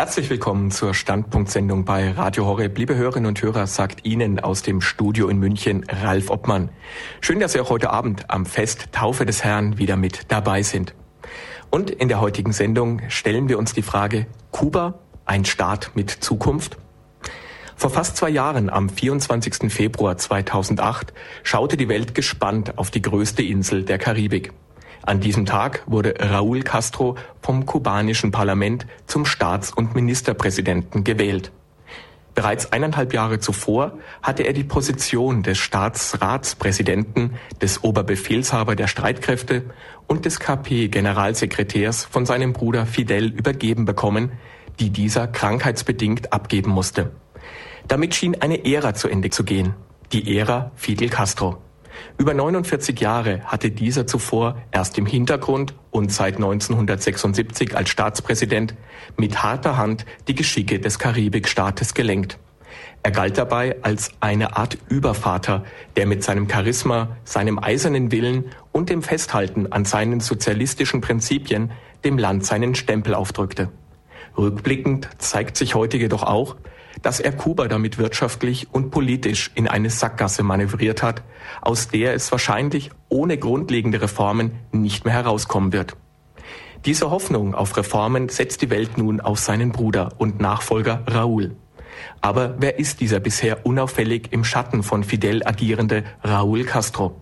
Herzlich willkommen zur Standpunktsendung bei Radio Horeb. Liebe Hörerinnen und Hörer, sagt Ihnen aus dem Studio in München Ralf Obmann. Schön, dass Sie auch heute Abend am Fest Taufe des Herrn wieder mit dabei sind. Und in der heutigen Sendung stellen wir uns die Frage, Kuba, ein Staat mit Zukunft? Vor fast zwei Jahren, am 24. Februar 2008, schaute die Welt gespannt auf die größte Insel der Karibik. An diesem Tag wurde Raúl Castro vom kubanischen Parlament zum Staats- und Ministerpräsidenten gewählt. Bereits eineinhalb Jahre zuvor hatte er die Position des Staatsratspräsidenten, des Oberbefehlshaber der Streitkräfte und des KP-Generalsekretärs von seinem Bruder Fidel übergeben bekommen, die dieser krankheitsbedingt abgeben musste. Damit schien eine Ära zu Ende zu gehen, die Ära Fidel Castro. Über 49 Jahre hatte dieser zuvor erst im Hintergrund und seit 1976 als Staatspräsident mit harter Hand die Geschicke des Karibikstaates gelenkt. Er galt dabei als eine Art Übervater, der mit seinem Charisma, seinem eisernen Willen und dem Festhalten an seinen sozialistischen Prinzipien dem Land seinen Stempel aufdrückte. Rückblickend zeigt sich heute jedoch auch, dass er Kuba damit wirtschaftlich und politisch in eine Sackgasse manövriert hat, aus der es wahrscheinlich ohne grundlegende Reformen nicht mehr herauskommen wird. Diese Hoffnung auf Reformen setzt die Welt nun auf seinen Bruder und Nachfolger Raúl. Aber wer ist dieser bisher unauffällig im Schatten von Fidel agierende Raúl Castro?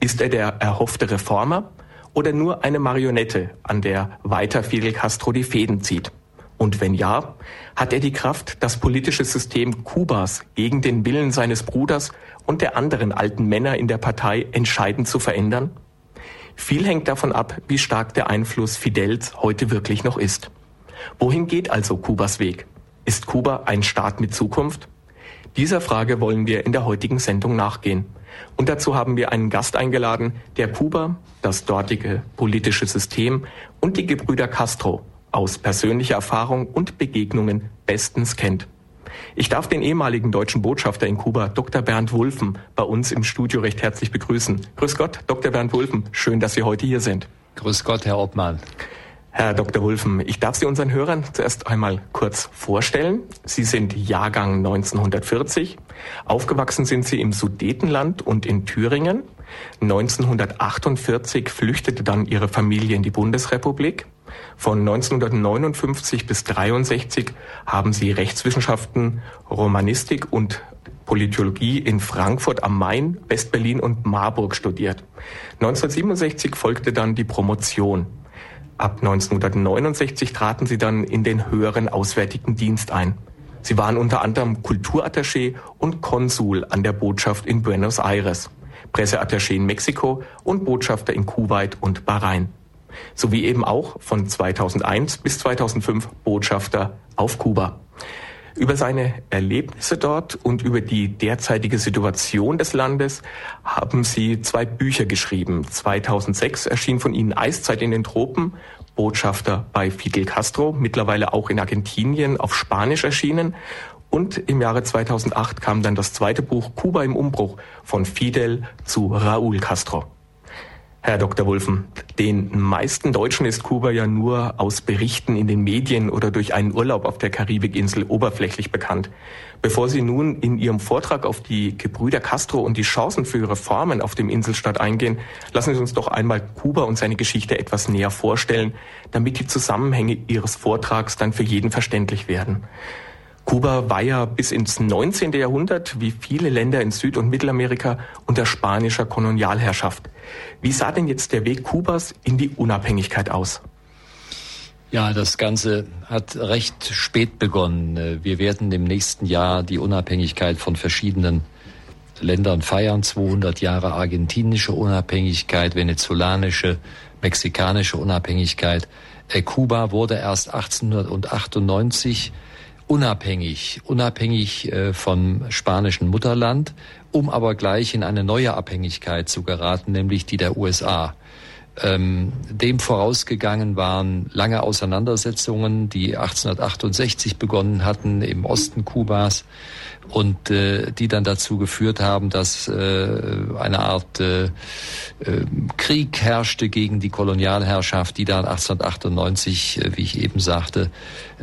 Ist er der erhoffte Reformer oder nur eine Marionette, an der weiter Fidel Castro die Fäden zieht? Und wenn ja, hat er die Kraft, das politische System Kubas gegen den Willen seines Bruders und der anderen alten Männer in der Partei entscheidend zu verändern? Viel hängt davon ab, wie stark der Einfluss Fidels heute wirklich noch ist. Wohin geht also Kubas Weg? Ist Kuba ein Staat mit Zukunft? Dieser Frage wollen wir in der heutigen Sendung nachgehen. Und dazu haben wir einen Gast eingeladen, der Kuba, das dortige politische System und die Gebrüder Castro aus persönlicher Erfahrung und Begegnungen bestens kennt. Ich darf den ehemaligen deutschen Botschafter in Kuba, Dr. Bernd Wulfen, bei uns im Studio recht herzlich begrüßen. Grüß Gott, Dr. Bernd Wulfen, schön, dass Sie heute hier sind. Grüß Gott, Herr Obmann. Herr Dr. Wulfen, ich darf Sie unseren Hörern zuerst einmal kurz vorstellen. Sie sind Jahrgang 1940. Aufgewachsen sind Sie im Sudetenland und in Thüringen. 1948 flüchtete dann Ihre Familie in die Bundesrepublik. Von 1959 bis 63 haben sie Rechtswissenschaften, Romanistik und Politologie in Frankfurt am Main, Westberlin und Marburg studiert. 1967 folgte dann die Promotion. Ab 1969 traten sie dann in den höheren Auswärtigen Dienst ein. Sie waren unter anderem Kulturattaché und Konsul an der Botschaft in Buenos Aires, Presseattaché in Mexiko und Botschafter in Kuwait und Bahrain sowie eben auch von 2001 bis 2005 Botschafter auf Kuba. Über seine Erlebnisse dort und über die derzeitige Situation des Landes haben sie zwei Bücher geschrieben. 2006 erschien von ihnen Eiszeit in den Tropen, Botschafter bei Fidel Castro, mittlerweile auch in Argentinien auf Spanisch erschienen. Und im Jahre 2008 kam dann das zweite Buch Kuba im Umbruch von Fidel zu Raúl Castro. Herr Dr. Wulfen, den meisten Deutschen ist Kuba ja nur aus Berichten in den Medien oder durch einen Urlaub auf der Karibikinsel oberflächlich bekannt. Bevor Sie nun in Ihrem Vortrag auf die Gebrüder Castro und die Chancen für Reformen auf dem Inselstaat eingehen, lassen Sie uns doch einmal Kuba und seine Geschichte etwas näher vorstellen, damit die Zusammenhänge Ihres Vortrags dann für jeden verständlich werden. Kuba war ja bis ins 19. Jahrhundert, wie viele Länder in Süd- und Mittelamerika, unter spanischer Kolonialherrschaft. Wie sah denn jetzt der Weg Kubas in die Unabhängigkeit aus? Ja, das Ganze hat recht spät begonnen. Wir werden im nächsten Jahr die Unabhängigkeit von verschiedenen Ländern feiern. 200 Jahre argentinische Unabhängigkeit, venezolanische, mexikanische Unabhängigkeit. Äh, Kuba wurde erst 1898 unabhängig, unabhängig äh, vom spanischen Mutterland, um aber gleich in eine neue Abhängigkeit zu geraten, nämlich die der USA. Ähm, dem vorausgegangen waren lange Auseinandersetzungen, die 1868 begonnen hatten im Osten Kubas und äh, die dann dazu geführt haben, dass äh, eine Art äh, äh, Krieg herrschte gegen die Kolonialherrschaft, die dann 1898, äh, wie ich eben sagte,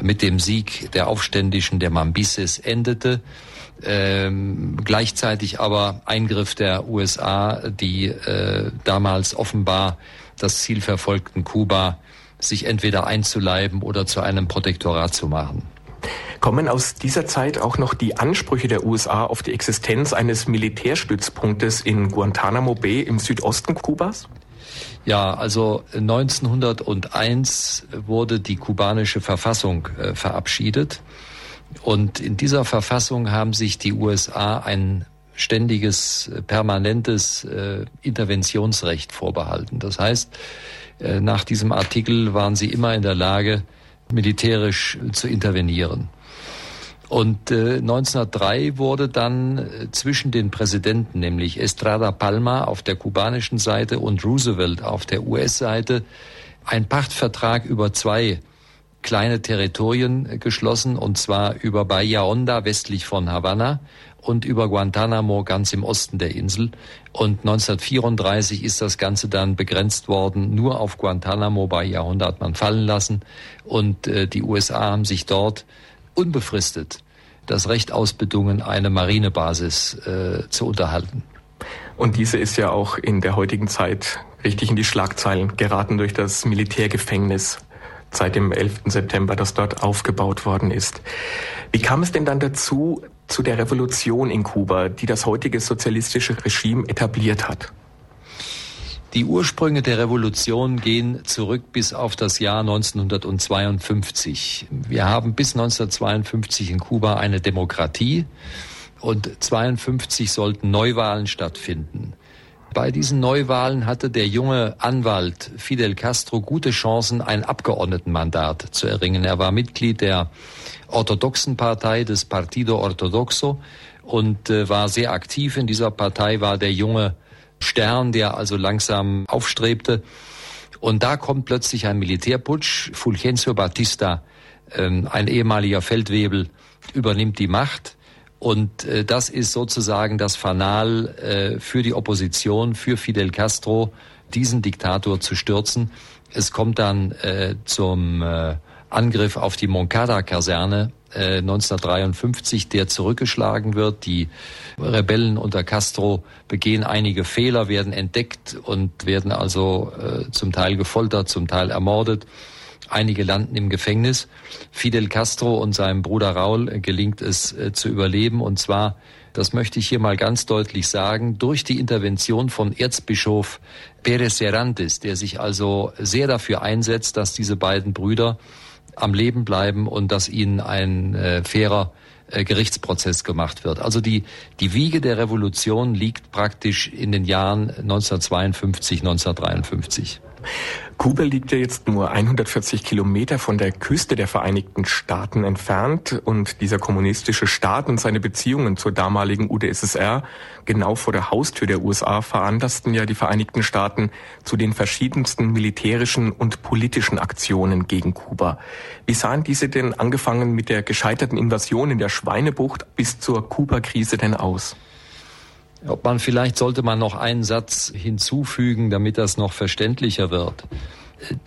mit dem Sieg der Aufständischen der Mambises endete. Ähm, gleichzeitig aber Eingriff der USA, die äh, damals offenbar das Ziel verfolgten, Kuba sich entweder einzuleiben oder zu einem Protektorat zu machen. Kommen aus dieser Zeit auch noch die Ansprüche der USA auf die Existenz eines Militärstützpunktes in Guantanamo Bay im Südosten Kubas? Ja, also 1901 wurde die kubanische Verfassung äh, verabschiedet. Und in dieser Verfassung haben sich die USA ein ständiges, äh, permanentes äh, Interventionsrecht vorbehalten. Das heißt, äh, nach diesem Artikel waren sie immer in der Lage, militärisch zu intervenieren. Und äh, 1903 wurde dann äh, zwischen den Präsidenten, nämlich Estrada Palma auf der kubanischen Seite und Roosevelt auf der US-Seite, ein Pachtvertrag über zwei kleine Territorien geschlossen, und zwar über Bahia Honda westlich von Havanna und über Guantanamo ganz im Osten der Insel. Und 1934 ist das Ganze dann begrenzt worden. Nur auf Guantanamo Bahia Honda hat man fallen lassen. Und äh, die USA haben sich dort unbefristet das Recht ausbedungen, eine Marinebasis äh, zu unterhalten. Und diese ist ja auch in der heutigen Zeit richtig in die Schlagzeilen geraten durch das Militärgefängnis seit dem 11. September, das dort aufgebaut worden ist. Wie kam es denn dann dazu, zu der Revolution in Kuba, die das heutige sozialistische Regime etabliert hat? Die Ursprünge der Revolution gehen zurück bis auf das Jahr 1952. Wir haben bis 1952 in Kuba eine Demokratie und 1952 sollten Neuwahlen stattfinden. Bei diesen Neuwahlen hatte der junge Anwalt Fidel Castro gute Chancen, ein Abgeordnetenmandat zu erringen. Er war Mitglied der orthodoxen Partei des Partido Ortodoxo und äh, war sehr aktiv in dieser Partei, war der junge Stern, der also langsam aufstrebte. Und da kommt plötzlich ein Militärputsch. Fulgencio Batista, ähm, ein ehemaliger Feldwebel, übernimmt die Macht. Und äh, das ist sozusagen das Fanal äh, für die Opposition, für Fidel Castro, diesen Diktator zu stürzen. Es kommt dann äh, zum äh, Angriff auf die Moncada-Kaserne äh, 1953, der zurückgeschlagen wird. Die Rebellen unter Castro begehen einige Fehler, werden entdeckt und werden also äh, zum Teil gefoltert, zum Teil ermordet. Einige landen im Gefängnis. Fidel Castro und seinem Bruder Raul gelingt es äh, zu überleben und zwar das möchte ich hier mal ganz deutlich sagen, durch die Intervention von Erzbischof Pérez Serantes, der sich also sehr dafür einsetzt, dass diese beiden Brüder am Leben bleiben und dass ihnen ein äh, fairer äh, Gerichtsprozess gemacht wird. Also die, die Wiege der Revolution liegt praktisch in den Jahren 1952, 1953. Kuba liegt ja jetzt nur 140 Kilometer von der Küste der Vereinigten Staaten entfernt und dieser kommunistische Staat und seine Beziehungen zur damaligen UdSSR genau vor der Haustür der USA veranlassten ja die Vereinigten Staaten zu den verschiedensten militärischen und politischen Aktionen gegen Kuba. Wie sahen diese denn angefangen mit der gescheiterten Invasion in der Schweinebucht bis zur Kuba-Krise denn aus? Ob man vielleicht sollte man noch einen Satz hinzufügen, damit das noch verständlicher wird.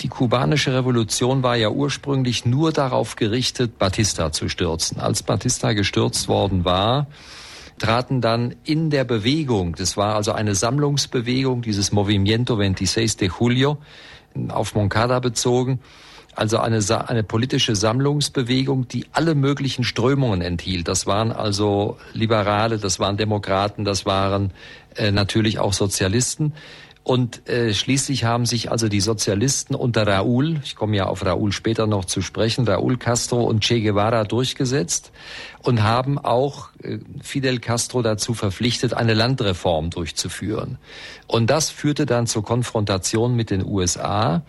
Die kubanische Revolution war ja ursprünglich nur darauf gerichtet, Batista zu stürzen. Als Batista gestürzt worden war, traten dann in der Bewegung, das war also eine Sammlungsbewegung, dieses Movimiento 26 de Julio, auf Moncada bezogen, also eine, eine politische Sammlungsbewegung, die alle möglichen Strömungen enthielt. Das waren also Liberale, das waren Demokraten, das waren äh, natürlich auch Sozialisten. Und äh, schließlich haben sich also die Sozialisten unter Raúl, ich komme ja auf Raúl später noch zu sprechen, Raúl Castro und Che Guevara durchgesetzt und haben auch äh, Fidel Castro dazu verpflichtet, eine Landreform durchzuführen. Und das führte dann zur Konfrontation mit den USA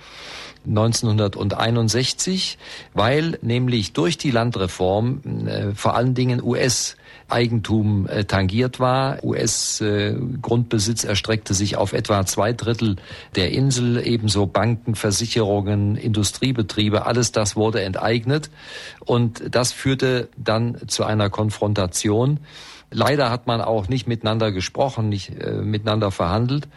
1961, weil nämlich durch die Landreform äh, vor allen Dingen US Eigentum äh, tangiert war. US-Grundbesitz äh, erstreckte sich auf etwa zwei Drittel der Insel, ebenso Banken, Versicherungen, Industriebetriebe, alles das wurde enteignet. Und das führte dann zu einer Konfrontation. Leider hat man auch nicht miteinander gesprochen, nicht äh, miteinander verhandelt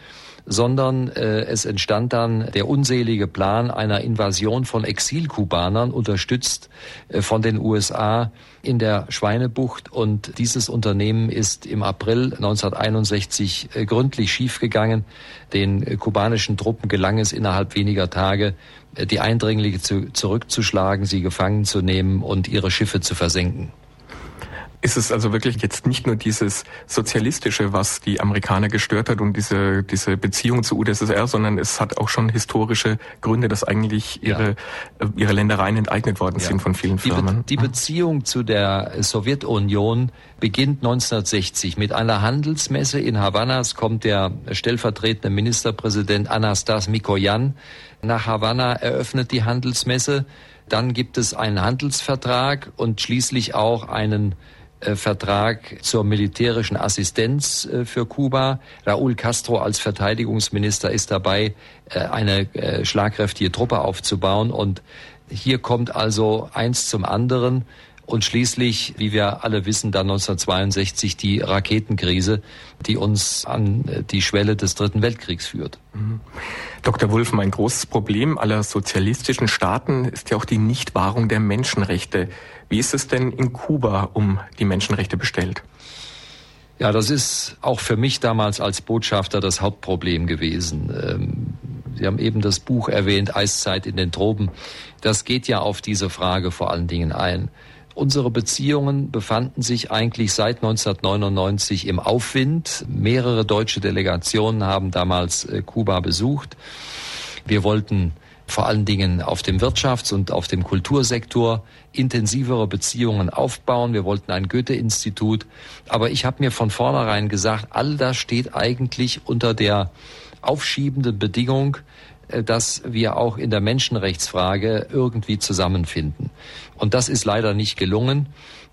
sondern äh, es entstand dann der unselige Plan einer Invasion von Exilkubanern, unterstützt äh, von den USA in der Schweinebucht. Und dieses Unternehmen ist im April 1961 äh, gründlich schiefgegangen. Den äh, kubanischen Truppen gelang es innerhalb weniger Tage, äh, die Eindringlinge zu, zurückzuschlagen, sie gefangen zu nehmen und ihre Schiffe zu versenken ist es also wirklich jetzt nicht nur dieses Sozialistische, was die Amerikaner gestört hat und diese, diese Beziehung zu UdSSR, sondern es hat auch schon historische Gründe, dass eigentlich ihre, ja. Äh, ihre Ländereien enteignet worden ja. sind von vielen Firmen. Die, Be die Beziehung zu der Sowjetunion beginnt 1960 mit einer Handelsmesse in Havanna. Es kommt der stellvertretende Ministerpräsident Anastas Mikoyan nach Havanna, eröffnet die Handelsmesse. Dann gibt es einen Handelsvertrag und schließlich auch einen Vertrag zur militärischen Assistenz äh, für Kuba. Raúl Castro als Verteidigungsminister ist dabei, äh, eine schlagkräftige Truppe aufzubauen. Und hier kommt also eins zum anderen. Und schließlich, wie wir alle wissen, dann 1962 die Raketenkrise, die uns an die Schwelle des Dritten Weltkriegs führt. Mhm. Dr. Wulff, ein großes Problem aller sozialistischen Staaten ist ja auch die Nichtwahrung der Menschenrechte. Wie ist es denn in Kuba um die Menschenrechte bestellt? Ja, das ist auch für mich damals als Botschafter das Hauptproblem gewesen. Ähm, Sie haben eben das Buch erwähnt, Eiszeit in den Tropen. Das geht ja auf diese Frage vor allen Dingen ein. Unsere Beziehungen befanden sich eigentlich seit 1999 im Aufwind. Mehrere deutsche Delegationen haben damals äh, Kuba besucht. Wir wollten vor allen Dingen auf dem Wirtschafts- und auf dem Kultursektor intensivere Beziehungen aufbauen. Wir wollten ein Goethe-Institut. Aber ich habe mir von vornherein gesagt, all das steht eigentlich unter der aufschiebenden Bedingung, äh, dass wir auch in der Menschenrechtsfrage irgendwie zusammenfinden. Und das ist leider nicht gelungen.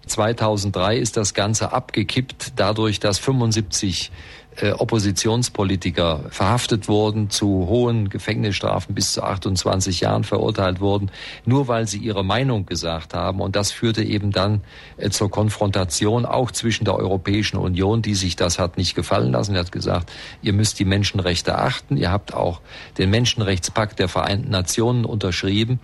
2003 ist das Ganze abgekippt, dadurch, dass 75 äh, Oppositionspolitiker verhaftet wurden, zu hohen Gefängnisstrafen bis zu 28 Jahren verurteilt wurden, nur weil sie ihre Meinung gesagt haben. Und das führte eben dann äh, zur Konfrontation auch zwischen der Europäischen Union, die sich das hat nicht gefallen lassen. Er hat gesagt, ihr müsst die Menschenrechte achten. Ihr habt auch den Menschenrechtspakt der Vereinten Nationen unterschrieben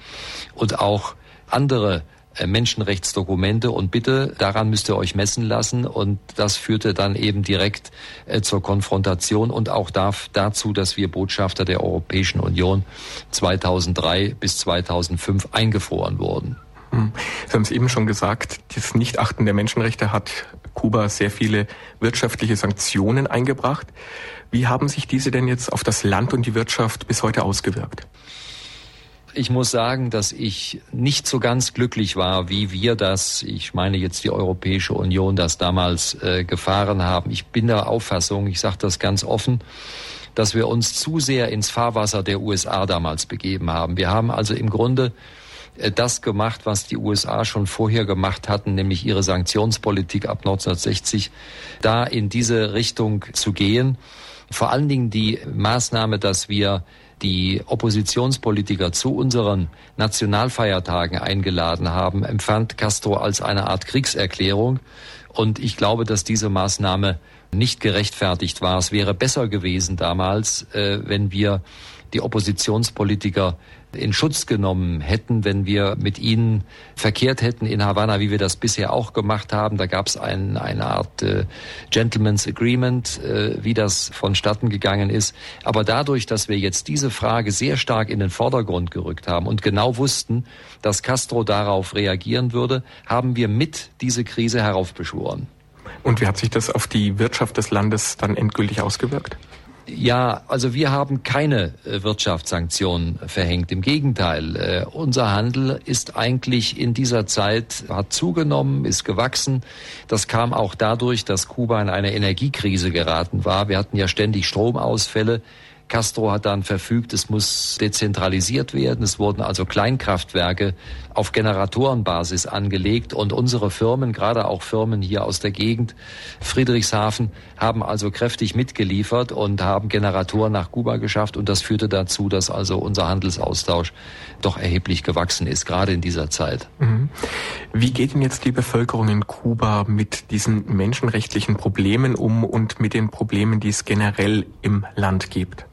und auch andere Menschenrechtsdokumente und bitte, daran müsst ihr euch messen lassen. Und das führte dann eben direkt äh, zur Konfrontation und auch dazu, dass wir Botschafter der Europäischen Union 2003 bis 2005 eingefroren wurden. Hm. Sie haben es eben schon gesagt, das Nichtachten der Menschenrechte hat Kuba sehr viele wirtschaftliche Sanktionen eingebracht. Wie haben sich diese denn jetzt auf das Land und die Wirtschaft bis heute ausgewirkt? Ich muss sagen, dass ich nicht so ganz glücklich war, wie wir das, ich meine jetzt die Europäische Union, das damals äh, gefahren haben. Ich bin der Auffassung, ich sage das ganz offen, dass wir uns zu sehr ins Fahrwasser der USA damals begeben haben. Wir haben also im Grunde äh, das gemacht, was die USA schon vorher gemacht hatten, nämlich ihre Sanktionspolitik ab 1960, da in diese Richtung zu gehen. Vor allen Dingen die Maßnahme, dass wir die Oppositionspolitiker zu unseren Nationalfeiertagen eingeladen haben, empfand Castro als eine Art Kriegserklärung. Und ich glaube, dass diese Maßnahme nicht gerechtfertigt war. Es wäre besser gewesen damals, äh, wenn wir die Oppositionspolitiker in Schutz genommen hätten, wenn wir mit ihnen verkehrt hätten in Havanna, wie wir das bisher auch gemacht haben. Da gab es ein, eine Art äh, Gentleman's Agreement, äh, wie das vonstatten gegangen ist. Aber dadurch, dass wir jetzt diese Frage sehr stark in den Vordergrund gerückt haben und genau wussten, dass Castro darauf reagieren würde, haben wir mit diese Krise heraufbeschworen. Und wie hat sich das auf die Wirtschaft des Landes dann endgültig ausgewirkt? Ja, also wir haben keine äh, Wirtschaftssanktionen verhängt. Im Gegenteil, äh, unser Handel ist eigentlich in dieser Zeit, hat zugenommen, ist gewachsen. Das kam auch dadurch, dass Kuba in eine Energiekrise geraten war. Wir hatten ja ständig Stromausfälle Castro hat dann verfügt, es muss dezentralisiert werden. Es wurden also Kleinkraftwerke auf Generatorenbasis angelegt und unsere Firmen, gerade auch Firmen hier aus der Gegend, Friedrichshafen, haben also kräftig mitgeliefert und haben Generatoren nach Kuba geschafft und das führte dazu, dass also unser Handelsaustausch doch erheblich gewachsen ist, gerade in dieser Zeit. Mhm. Wie geht denn jetzt die Bevölkerung in Kuba mit diesen menschenrechtlichen Problemen um und mit den Problemen, die es generell im Land gibt?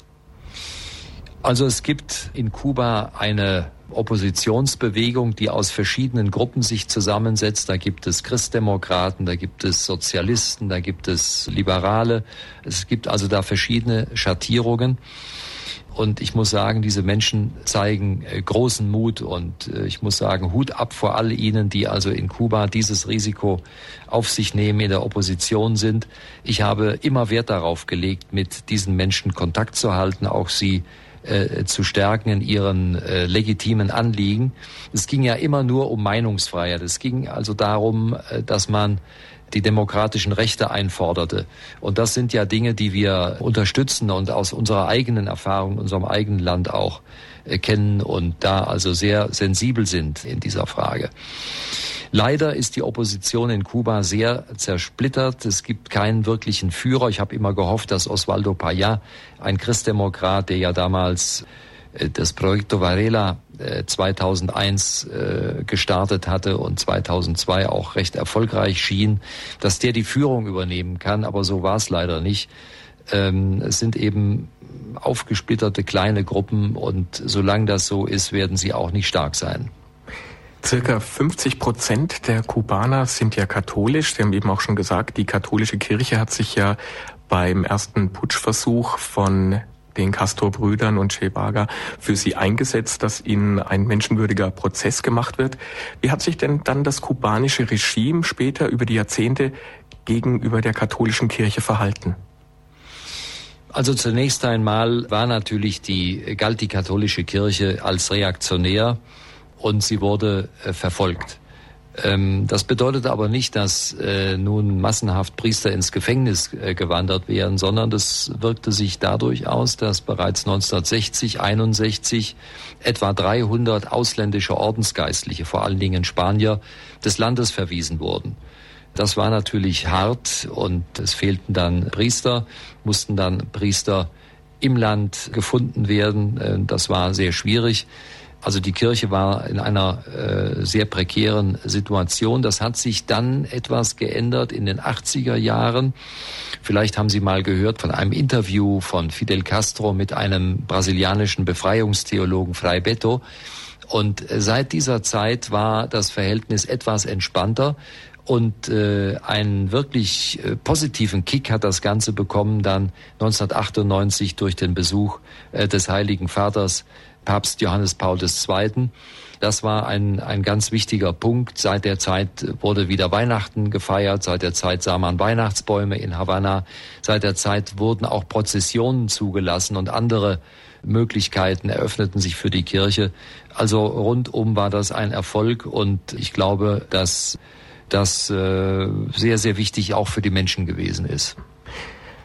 Also es gibt in Kuba eine Oppositionsbewegung, die aus verschiedenen Gruppen sich zusammensetzt. Da gibt es Christdemokraten, da gibt es Sozialisten, da gibt es Liberale. Es gibt also da verschiedene Schattierungen. Und ich muss sagen, diese Menschen zeigen äh, großen Mut und äh, ich muss sagen, Hut ab vor all ihnen, die also in Kuba dieses Risiko auf sich nehmen, in der Opposition sind. Ich habe immer Wert darauf gelegt, mit diesen Menschen Kontakt zu halten, auch sie äh, zu stärken in ihren äh, legitimen Anliegen. Es ging ja immer nur um Meinungsfreiheit. Es ging also darum, äh, dass man die demokratischen Rechte einforderte. Und das sind ja Dinge, die wir unterstützen und aus unserer eigenen Erfahrung, unserem eigenen Land auch kennen und da also sehr sensibel sind in dieser Frage. Leider ist die Opposition in Kuba sehr zersplittert. Es gibt keinen wirklichen Führer. Ich habe immer gehofft, dass Osvaldo Payá, ein Christdemokrat, der ja damals äh, das Proyecto Varela 2001 äh, gestartet hatte und 2002 auch recht erfolgreich schien, dass der die Führung übernehmen kann. Aber so war es leider nicht. Ähm, es sind eben aufgesplitterte kleine Gruppen und solange das so ist, werden sie auch nicht stark sein. Circa 50 Prozent der Kubaner sind ja katholisch. Sie haben eben auch schon gesagt, die katholische Kirche hat sich ja beim ersten Putschversuch von den Castor-Brüdern und Che Baga für sie eingesetzt, dass ihnen ein menschenwürdiger Prozess gemacht wird. Wie hat sich denn dann das kubanische Regime später über die Jahrzehnte gegenüber der katholischen Kirche verhalten? Also zunächst einmal war natürlich die, galt die katholische Kirche als reaktionär und sie wurde äh, verfolgt. Ähm, das bedeutet aber nicht, dass äh, nun massenhaft Priester ins Gefängnis äh, gewandert wären, sondern das wirkte sich dadurch aus, dass bereits 1960, 61 etwa 300 ausländische Ordensgeistliche, vor allen Dingen Spanier, des Landes verwiesen wurden. Das war natürlich hart und es fehlten dann Priester, mussten dann Priester im Land gefunden werden. Das war sehr schwierig. Also die Kirche war in einer äh, sehr prekären Situation. Das hat sich dann etwas geändert in den 80er Jahren. Vielleicht haben Sie mal gehört von einem Interview von Fidel Castro mit einem brasilianischen Befreiungstheologen Frei Beto. Und seit dieser Zeit war das Verhältnis etwas entspannter. Und äh, einen wirklich äh, positiven Kick hat das Ganze bekommen dann 1998 durch den Besuch äh, des Heiligen Vaters Papst Johannes Paul II. Das war ein, ein ganz wichtiger Punkt. Seit der Zeit wurde wieder Weihnachten gefeiert. Seit der Zeit sah man Weihnachtsbäume in Havanna. Seit der Zeit wurden auch Prozessionen zugelassen und andere Möglichkeiten eröffneten sich für die Kirche. Also rundum war das ein Erfolg und ich glaube, dass das äh, sehr, sehr wichtig auch für die Menschen gewesen ist.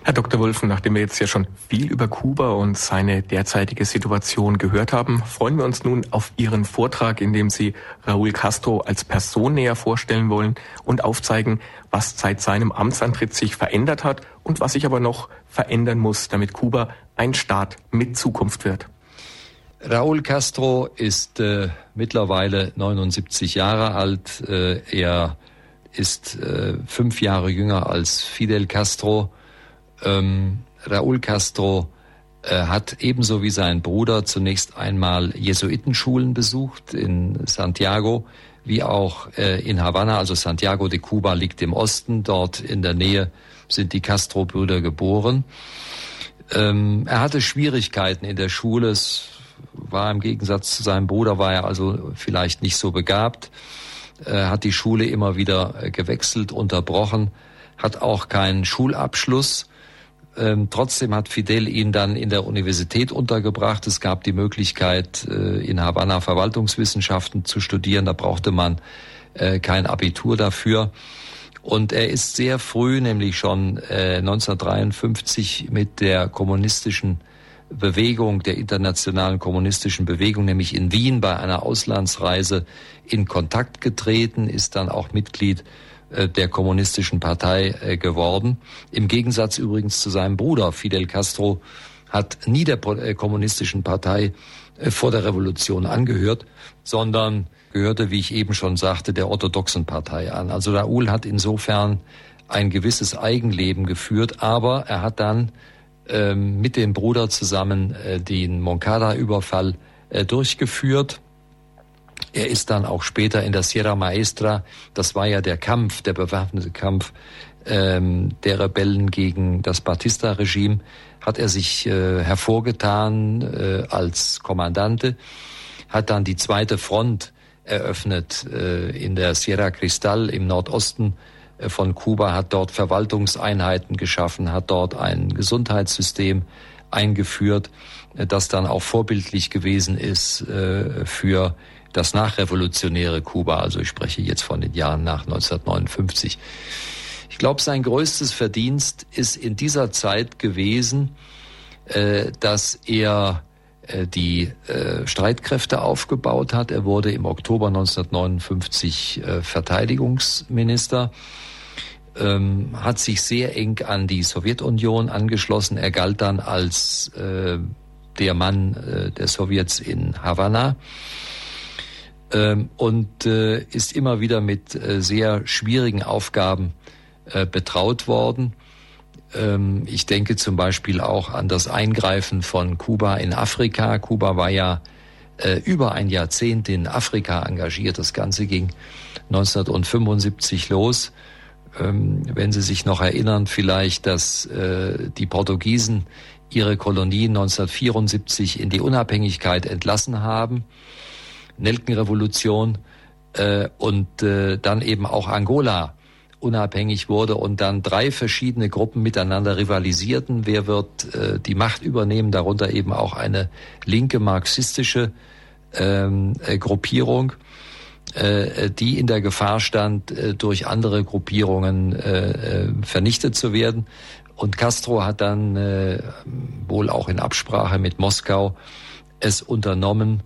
Herr Dr. Wolfen, nachdem wir jetzt ja schon viel über Kuba und seine derzeitige Situation gehört haben, freuen wir uns nun auf Ihren Vortrag, in dem Sie Raúl Castro als Person näher vorstellen wollen und aufzeigen, was seit seinem Amtsantritt sich verändert hat und was sich aber noch verändern muss, damit Kuba ein Staat mit Zukunft wird. Raúl Castro ist äh, mittlerweile 79 Jahre alt. Äh, er ist äh, fünf Jahre jünger als Fidel Castro. Ähm, Raúl Castro äh, hat ebenso wie sein Bruder zunächst einmal Jesuitenschulen besucht in Santiago, wie auch äh, in Havanna, also Santiago de Cuba liegt im Osten, dort in der Nähe sind die Castro-Brüder geboren. Ähm, er hatte Schwierigkeiten in der Schule, es war im Gegensatz zu seinem Bruder, war er also vielleicht nicht so begabt, hat die Schule immer wieder äh, gewechselt, unterbrochen, hat auch keinen Schulabschluss ähm, trotzdem hat Fidel ihn dann in der Universität untergebracht. Es gab die Möglichkeit, äh, in Havanna Verwaltungswissenschaften zu studieren. Da brauchte man äh, kein Abitur dafür. Und er ist sehr früh, nämlich schon äh, 1953, mit der kommunistischen Bewegung, der internationalen kommunistischen Bewegung, nämlich in Wien bei einer Auslandsreise in Kontakt getreten, ist dann auch Mitglied äh, der kommunistischen Partei äh, geworden. Im Gegensatz übrigens zu seinem Bruder Fidel Castro hat nie der äh, kommunistischen Partei vor der Revolution angehört, sondern gehörte, wie ich eben schon sagte, der orthodoxen Partei an. Also Raúl hat insofern ein gewisses Eigenleben geführt, aber er hat dann ähm, mit dem Bruder zusammen äh, den Moncada-Überfall äh, durchgeführt. Er ist dann auch später in der Sierra Maestra, das war ja der Kampf, der bewaffnete Kampf ähm, der Rebellen gegen das Batista-Regime, hat er sich äh, hervorgetan als Kommandante, hat dann die zweite Front eröffnet in der Sierra Cristal im Nordosten von Kuba, hat dort Verwaltungseinheiten geschaffen, hat dort ein Gesundheitssystem eingeführt, äh, das dann auch vorbildlich gewesen ist äh, für das nachrevolutionäre Kuba. Also ich spreche jetzt von den Jahren nach 1959. Ich glaube, sein größtes Verdienst ist in dieser Zeit gewesen, dass er die Streitkräfte aufgebaut hat. Er wurde im Oktober 1959 Verteidigungsminister ähm, hat sich sehr eng an die Sowjetunion angeschlossen. Er galt dann als äh, der Mann äh, der Sowjets in Havanna ähm, und äh, ist immer wieder mit äh, sehr schwierigen Aufgaben äh, betraut worden. Ähm, ich denke zum Beispiel auch an das Eingreifen von Kuba in Afrika. Kuba war ja äh, über ein Jahrzehnt in Afrika engagiert. Das Ganze ging 1975 los wenn Sie sich noch erinnern, vielleicht, dass äh, die Portugiesen ihre Kolonien 1974 in die Unabhängigkeit entlassen haben, Nelkenrevolution äh, und äh, dann eben auch Angola unabhängig wurde und dann drei verschiedene Gruppen miteinander rivalisierten. Wer wird äh, die Macht übernehmen? Darunter eben auch eine linke marxistische ähm, äh, Gruppierung. Äh, die in der Gefahr stand, äh, durch andere Gruppierungen äh, vernichtet zu werden. Und Castro hat dann wohl auch in Absprache mit Moskau es unternommen,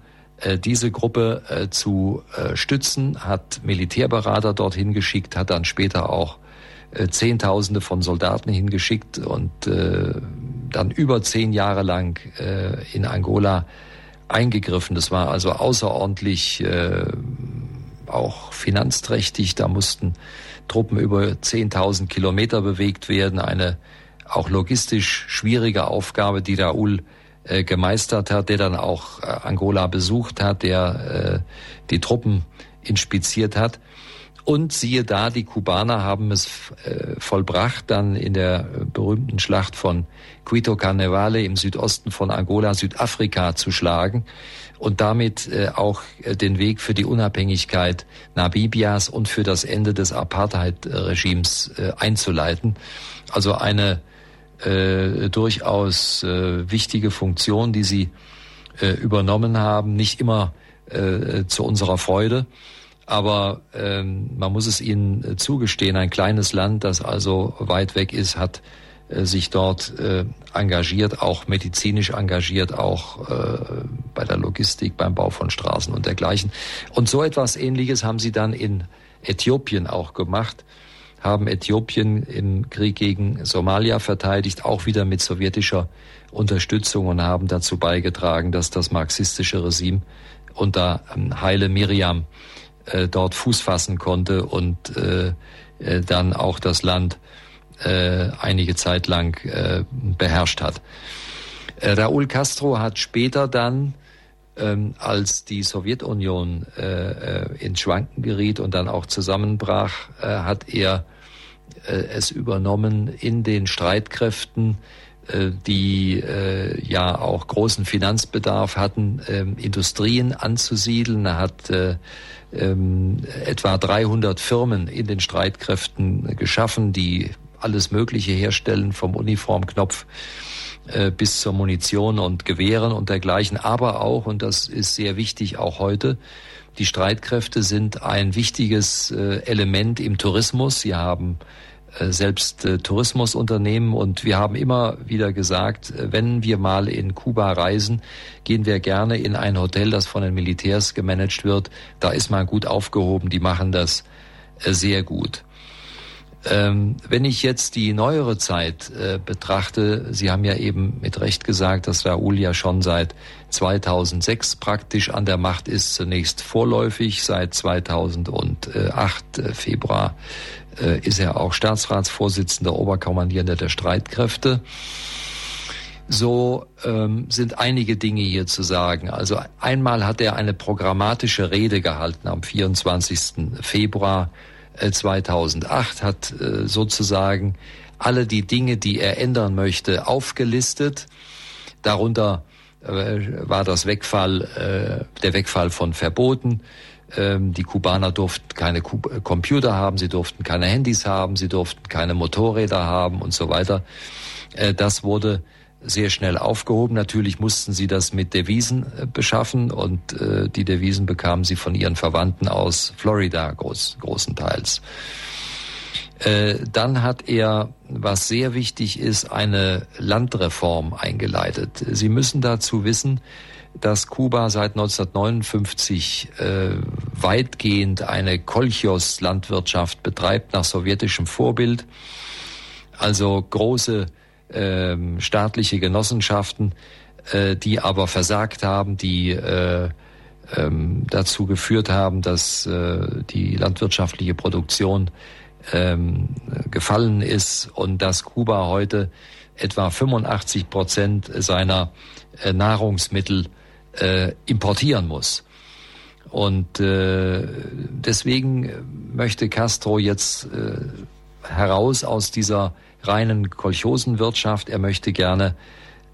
diese Gruppe zu stützen, hat Militärberater dorthin geschickt, hat dann später auch Zehntausende von Soldaten hingeschickt und dann über zehn Jahre lang in Angola eingegriffen. Das war also außerordentlich auch finanzträchtig. Da mussten Truppen über 10.000 Kilometer bewegt werden. Eine auch logistisch schwierige Aufgabe, die Raúl äh, gemeistert hat, der dann auch äh, Angola besucht hat, der äh, die Truppen inspiziert hat. Und siehe da, die Kubaner haben es äh, vollbracht, dann in der berühmten Schlacht von Quito Carnevale im Südosten von Angola Südafrika zu schlagen und damit äh, auch äh, den Weg für die Unabhängigkeit Namibias und für das Ende des Apartheid-Regimes äh, einzuleiten. Also eine äh, durchaus äh, wichtige Funktion, die sie äh, übernommen haben, nicht immer äh, zu unserer Freude. Aber ähm, man muss es ihnen äh, zugestehen, ein kleines Land, das also weit weg ist, hat äh, sich dort äh, engagiert, auch medizinisch engagiert, auch äh, bei der Logistik, beim Bau von Straßen und dergleichen. Und so etwas Ähnliches haben sie dann in Äthiopien auch gemacht, haben Äthiopien im Krieg gegen Somalia verteidigt, auch wieder mit sowjetischer Unterstützung und haben dazu beigetragen, dass das marxistische Regime unter ähm, Heile Miriam äh, dort Fuß fassen konnte und äh, äh, dann auch das Land äh, einige Zeit lang äh, beherrscht hat. Äh, Raúl Castro hat später dann, ähm, als die Sowjetunion äh, äh, ins Schwanken geriet und dann auch zusammenbrach, äh, hat er es übernommen in den Streitkräften, die äh, ja auch großen Finanzbedarf hatten, äh, Industrien anzusiedeln. Er hat äh, ähm, etwa 300 Firmen in den Streitkräften geschaffen, die alles Mögliche herstellen, vom Uniformknopf äh, bis zur Munition und Gewehren und dergleichen. Aber auch, und das ist sehr wichtig auch heute, die Streitkräfte sind ein wichtiges äh, Element im Tourismus. Sie haben äh, selbst äh, Tourismusunternehmen und wir haben immer wieder gesagt, äh, wenn wir mal in Kuba reisen, gehen wir gerne in ein Hotel, das von den Militärs gemanagt wird. Da ist man gut aufgehoben, die machen das sehr gut. Ähm, wenn ich jetzt die neuere Zeit äh, betrachte, Sie haben ja eben mit Recht gesagt, dass Raoul ja schon seit 2006 praktisch an der Macht ist, zunächst vorläufig, seit 2008 äh, Februar äh, ist er auch Staatsratsvorsitzender, Oberkommandierender der Streitkräfte. So ähm, sind einige Dinge hier zu sagen. Also einmal hat er eine programmatische Rede gehalten am 24. Februar 2008, hat äh, sozusagen alle die Dinge, die er ändern möchte, aufgelistet. Darunter äh, war das Wegfall, äh, der Wegfall von Verboten. Ähm, die Kubaner durften keine Computer haben, sie durften keine Handys haben, sie durften keine Motorräder haben und so weiter. Das wurde sehr schnell aufgehoben. Natürlich mussten sie das mit Devisen äh, beschaffen und äh, die Devisen bekamen sie von ihren Verwandten aus Florida groß. Äh, dann hat er, was sehr wichtig ist, eine Landreform eingeleitet. Sie müssen dazu wissen, dass Kuba seit 1959 äh, weitgehend eine Kolchos-Landwirtschaft betreibt nach sowjetischem Vorbild. Also große ähm, staatliche Genossenschaften, äh, die aber versagt haben, die äh, ähm, dazu geführt haben, dass äh, die landwirtschaftliche Produktion ähm, gefallen ist und dass Kuba heute etwa 85 Prozent seiner äh, Nahrungsmittel äh, importieren muss. Und äh, deswegen möchte Castro jetzt äh, heraus aus dieser reinen Kolchosenwirtschaft. Er möchte gerne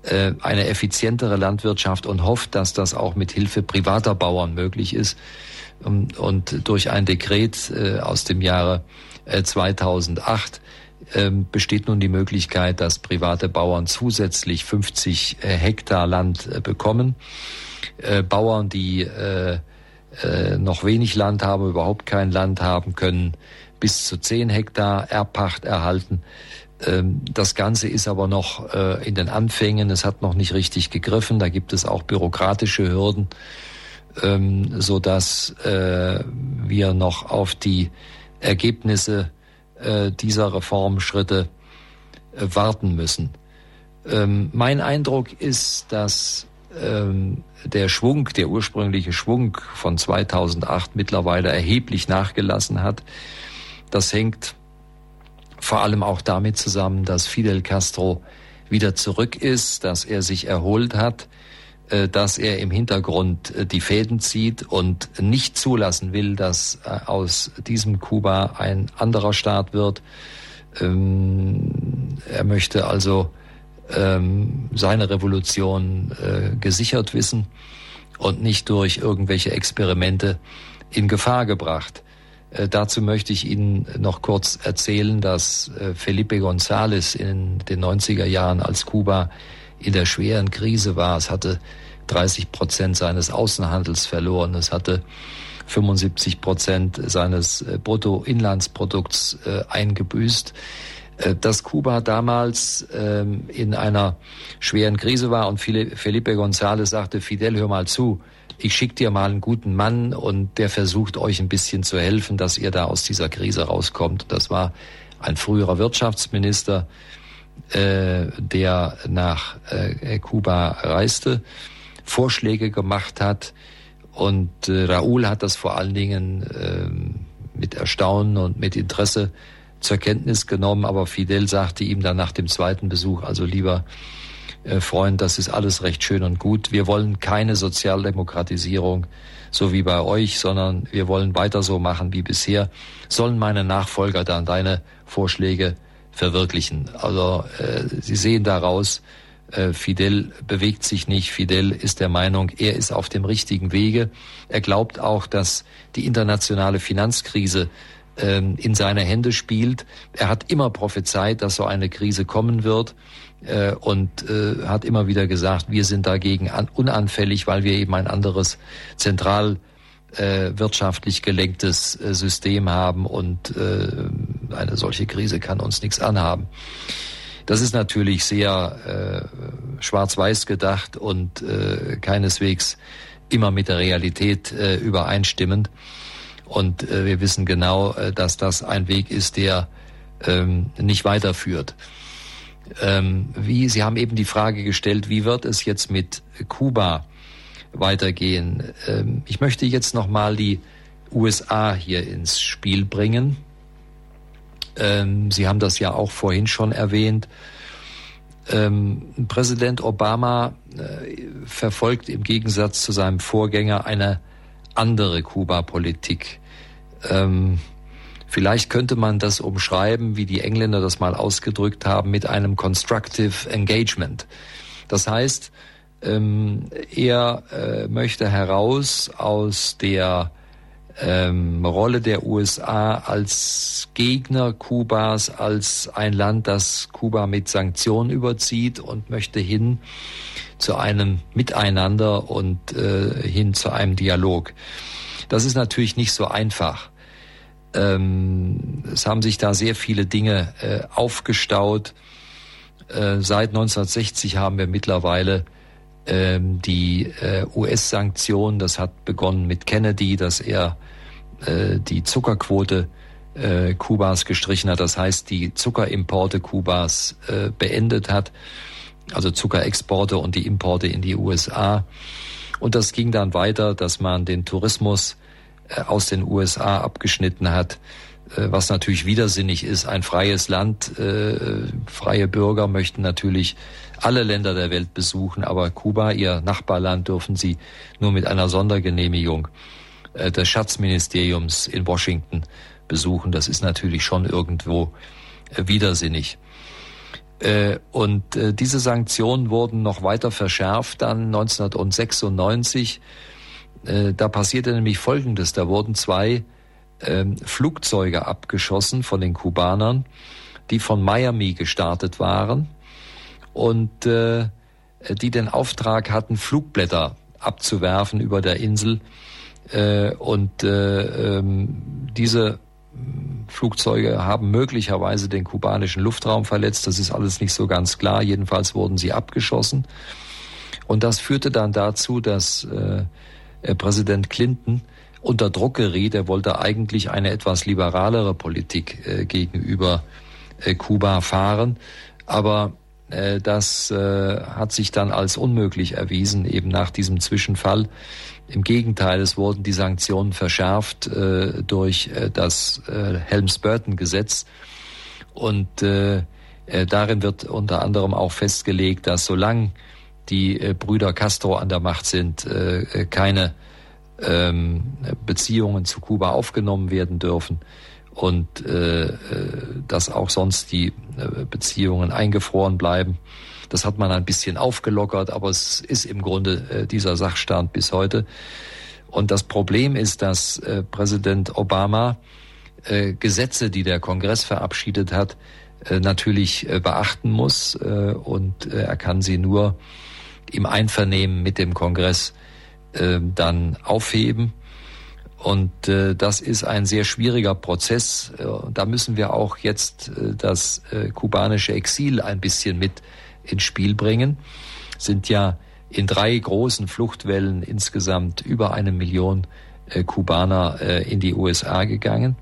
äh, eine effizientere Landwirtschaft und hofft, dass das auch mit Hilfe privater Bauern möglich ist. Und, und durch ein Dekret äh, aus dem Jahre äh, 2008 ähm, besteht nun die Möglichkeit, dass private Bauern zusätzlich 50 äh, Hektar Land äh, bekommen. Äh, Bauern, die noch wenig Land haben, überhaupt kein Land haben, können bis zu 10 Hektar Erbpacht erhalten. Ähm, das Ganze ist aber noch in den Anfängen, es hat noch nicht richtig gegriffen, da gibt es auch bürokratische Hürden, ähm, so dass wir noch auf die Ergebnisse äh, dieser Reformschritte warten müssen. Ähm, mein Eindruck ist, dass der Schwung, der ursprüngliche Schwung von 2008 mittlerweile erheblich nachgelassen hat. Das hängt vor allem auch damit zusammen, dass Fidel Castro wieder zurück ist, dass er sich erholt hat, äh, dass er im Hintergrund äh, die Fäden zieht und nicht zulassen will, dass äh, aus diesem Kuba ein anderer Staat wird. Ähm, er möchte also ähm, seine Revolution gesichert wissen und nicht durch irgendwelche Experimente in Gefahr gebracht. Äh, dazu möchte ich Ihnen noch kurz erzählen, dass äh, Felipe González in den 90er Jahren, als Kuba in der schweren Krise war, es hatte 30 Prozent seines Außenhandels verloren, es hatte 75 Prozent seines äh, Bruttoinlandsprodukts eingebüßt, dass Kuba damals ähm, in einer schweren Krise war und Felipe González sagte, Fidel, hör mal zu, ich schicke dir mal einen guten Mann und der versucht euch ein bisschen zu helfen, dass ihr da aus dieser Krise rauskommt. Das war ein früherer Wirtschaftsminister, äh, der nach äh, Kuba reiste, Vorschläge gemacht hat und äh, Raúl hat das vor allen Dingen äh, mit Erstaunen und mit Interesse zur Kenntnis genommen, aber Fidel sagte ihm dann nach dem zweiten Besuch, also lieber äh, Freund, das ist alles recht schön und gut. Wir wollen keine Sozialdemokratisierung, so wie bei euch, sondern wir wollen weiter so machen wie bisher. Sollen meine Nachfolger dann deine Vorschläge verwirklichen? Also äh, Sie sehen daraus, äh, Fidel bewegt sich nicht. Fidel ist der Meinung, er ist auf dem richtigen Wege. Er glaubt auch, dass die internationale Finanzkrise ähm, in seine Hände spielt. Er hat immer prophezeit, dass so eine Krise kommen wird äh, und äh, hat immer wieder gesagt, wir sind dagegen an, unanfällig, weil wir eben ein anderes zentral äh, wirtschaftlich gelenktes äh, System haben und äh, eine solche Krise kann uns nichts anhaben. Das ist natürlich sehr äh, schwarz-weiß gedacht und äh, keineswegs immer mit der Realität äh, übereinstimmend. Und äh, wir wissen genau, äh, dass das ein Weg ist, der ähm, nicht weiterführt. Ähm, wie Sie haben eben die Frage gestellt, wie wird es jetzt mit Kuba weitergehen? Ähm, ich möchte jetzt noch mal die USA hier ins Spiel bringen. Ähm, Sie haben das ja auch vorhin schon erwähnt. Ähm, Präsident Obama äh, verfolgt im Gegensatz zu seinem Vorgänger eine andere Kuba-Politik. Vielleicht könnte man das umschreiben, wie die Engländer das mal ausgedrückt haben, mit einem Constructive Engagement. Das heißt, ähm, er äh, möchte heraus aus der ähm, Rolle der USA als Gegner Kubas, als ein Land, das Kuba mit Sanktionen überzieht und möchte hin zu einem Miteinander und äh, hin zu einem Dialog. Das ist natürlich nicht so einfach. Ähm, es haben sich da sehr viele Dinge äh, aufgestaut. Äh, seit 1960 haben wir mittlerweile ähm, die äh, US-Sanktionen. Das hat begonnen mit Kennedy, dass er äh, die Zuckerquote äh, Kubas gestrichen hat. Das heißt, die Zuckerimporte Kubas äh, beendet hat, also Zuckerexporte und die Importe in die USA. Und das ging dann weiter, dass man den Tourismus äh, aus den USA abgeschnitten hat, was natürlich widersinnig ist. Ein freies Land, äh, freie Bürger möchten natürlich alle Länder der Welt besuchen, aber Kuba, ihr Nachbarland, dürfen sie nur mit einer Sondergenehmigung äh, des Schatzministeriums in Washington besuchen. Das ist natürlich schon irgendwo äh, widersinnig. Äh, und diese Sanktionen wurden noch weiter verschärft dann 1996. Da passierte nämlich Folgendes. Da wurden zwei ähm, Flugzeuge abgeschossen von den Kubanern, die von Miami gestartet waren und die den Auftrag hatten, Flugblätter abzuwerfen über der Insel äh, und äh, ähm, diese Flugzeuge haben möglicherweise den kubanischen Luftraum verletzt. Das ist alles nicht so ganz klar. Jedenfalls wurden sie abgeschossen. Und das führte dann dazu, dass äh, Präsident Clinton unter Druck geriet. Er wollte eigentlich eine etwas liberalere Politik äh, gegenüber äh, Kuba fahren. Aber äh, das äh, hat sich dann als unmöglich erwiesen, eben nach diesem Zwischenfall. Im Gegenteil, es wurden die Sanktionen verschärft äh, durch äh, das Helms-Burton-Gesetz. Und darin wird unter anderem auch festgelegt, dass solange die Brüder Castro an der Macht sind, keine ähm, Beziehungen zu Kuba aufgenommen werden dürfen und äh, äh dass auch sonst die äh, Beziehungen eingefroren bleiben. Das hat man ein bisschen aufgelockert, aber es ist im Grunde äh, dieser Sachstand bis heute. Und das Problem ist, dass äh, Präsident Obama äh, Gesetze, die der Kongress verabschiedet hat, äh, natürlich beachten muss. Und er kann sie nur im Einvernehmen mit dem Kongress dann aufheben. Und das ist ein sehr schwieriger Prozess. da müssen wir auch jetzt das kubanische Exil ein bisschen mit ins Spiel bringen, sind ja in drei großen Fluchtwellen insgesamt über eine Million äh, Kubaner äh, in die USA gegangen.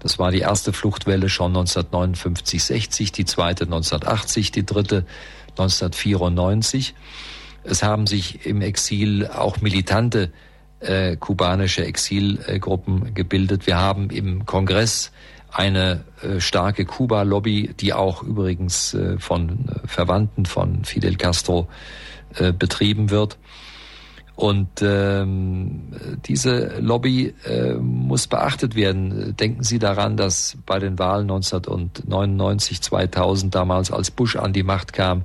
Das war die erste Fluchtwelle schon 1959, 60, die zweite 1980, die dritte 1994. Es haben sich im Exil auch militante äh, kubanische Exilgruppen gebildet. Wir haben im Kongress eine äh, starke Kuba-Lobby, die auch übrigens äh, von äh, Verwandten von Fidel Castro äh, betrieben wird. Und ähm, diese Lobby äh, muss beachtet werden. Denken Sie daran, dass bei den Wahlen 1999, 2000 damals, als Bush an die Macht kam,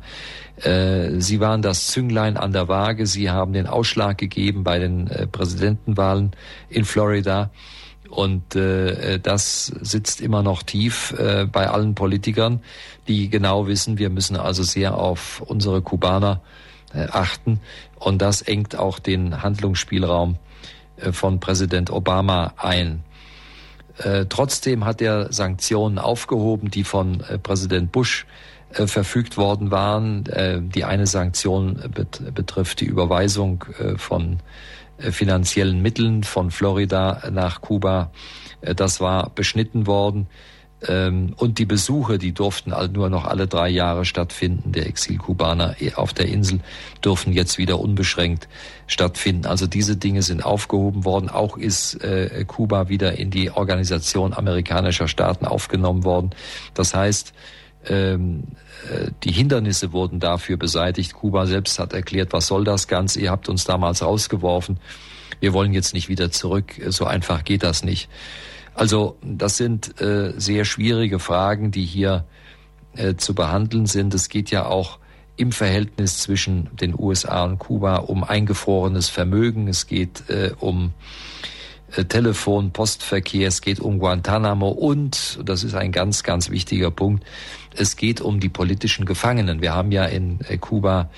äh, Sie waren das Zünglein an der Waage. Sie haben den Ausschlag gegeben bei den äh, Präsidentenwahlen in Florida. Und äh, das sitzt immer noch tief äh, bei allen Politikern, die genau wissen, wir müssen also sehr auf unsere Kubaner äh, achten. Und das engt auch den Handlungsspielraum äh, von Präsident Obama ein. Äh, trotzdem hat er Sanktionen aufgehoben, die von äh, Präsident Bush äh, verfügt worden waren. Äh, die eine Sanktion bet betrifft die Überweisung äh, von äh, finanziellen Mitteln von Florida nach Kuba. das war beschnitten worden. Ähm, und die Besuche, die durften nur noch alle drei Jahre stattfinden. Der Exilkubaner auf der Insel dürfen jetzt wieder unbeschränkt stattfinden. Also diese Dinge sind aufgehoben worden. Auch ist äh, Kuba wieder in die Organisation amerikanischer Staaten aufgenommen worden. Das heißt, ähm, äh, die Hindernisse wurden dafür beseitigt. Kuba selbst hat erklärt, was soll das Ganze? Ihr habt uns damals rausgeworfen. Wir wollen jetzt nicht wieder zurück. So einfach geht das nicht. Also das sind äh, sehr schwierige Fragen, die hier äh, zu behandeln sind. Es geht ja auch im Verhältnis zwischen den USA und Kuba um eingefrorenes Vermögen. Es geht äh, um äh, Telefon, Postverkehr, es geht um Guantanamo und, das ist ein ganz, ganz wichtiger Punkt, es geht um die politischen Gefangenen. Wir haben ja in äh, Kuba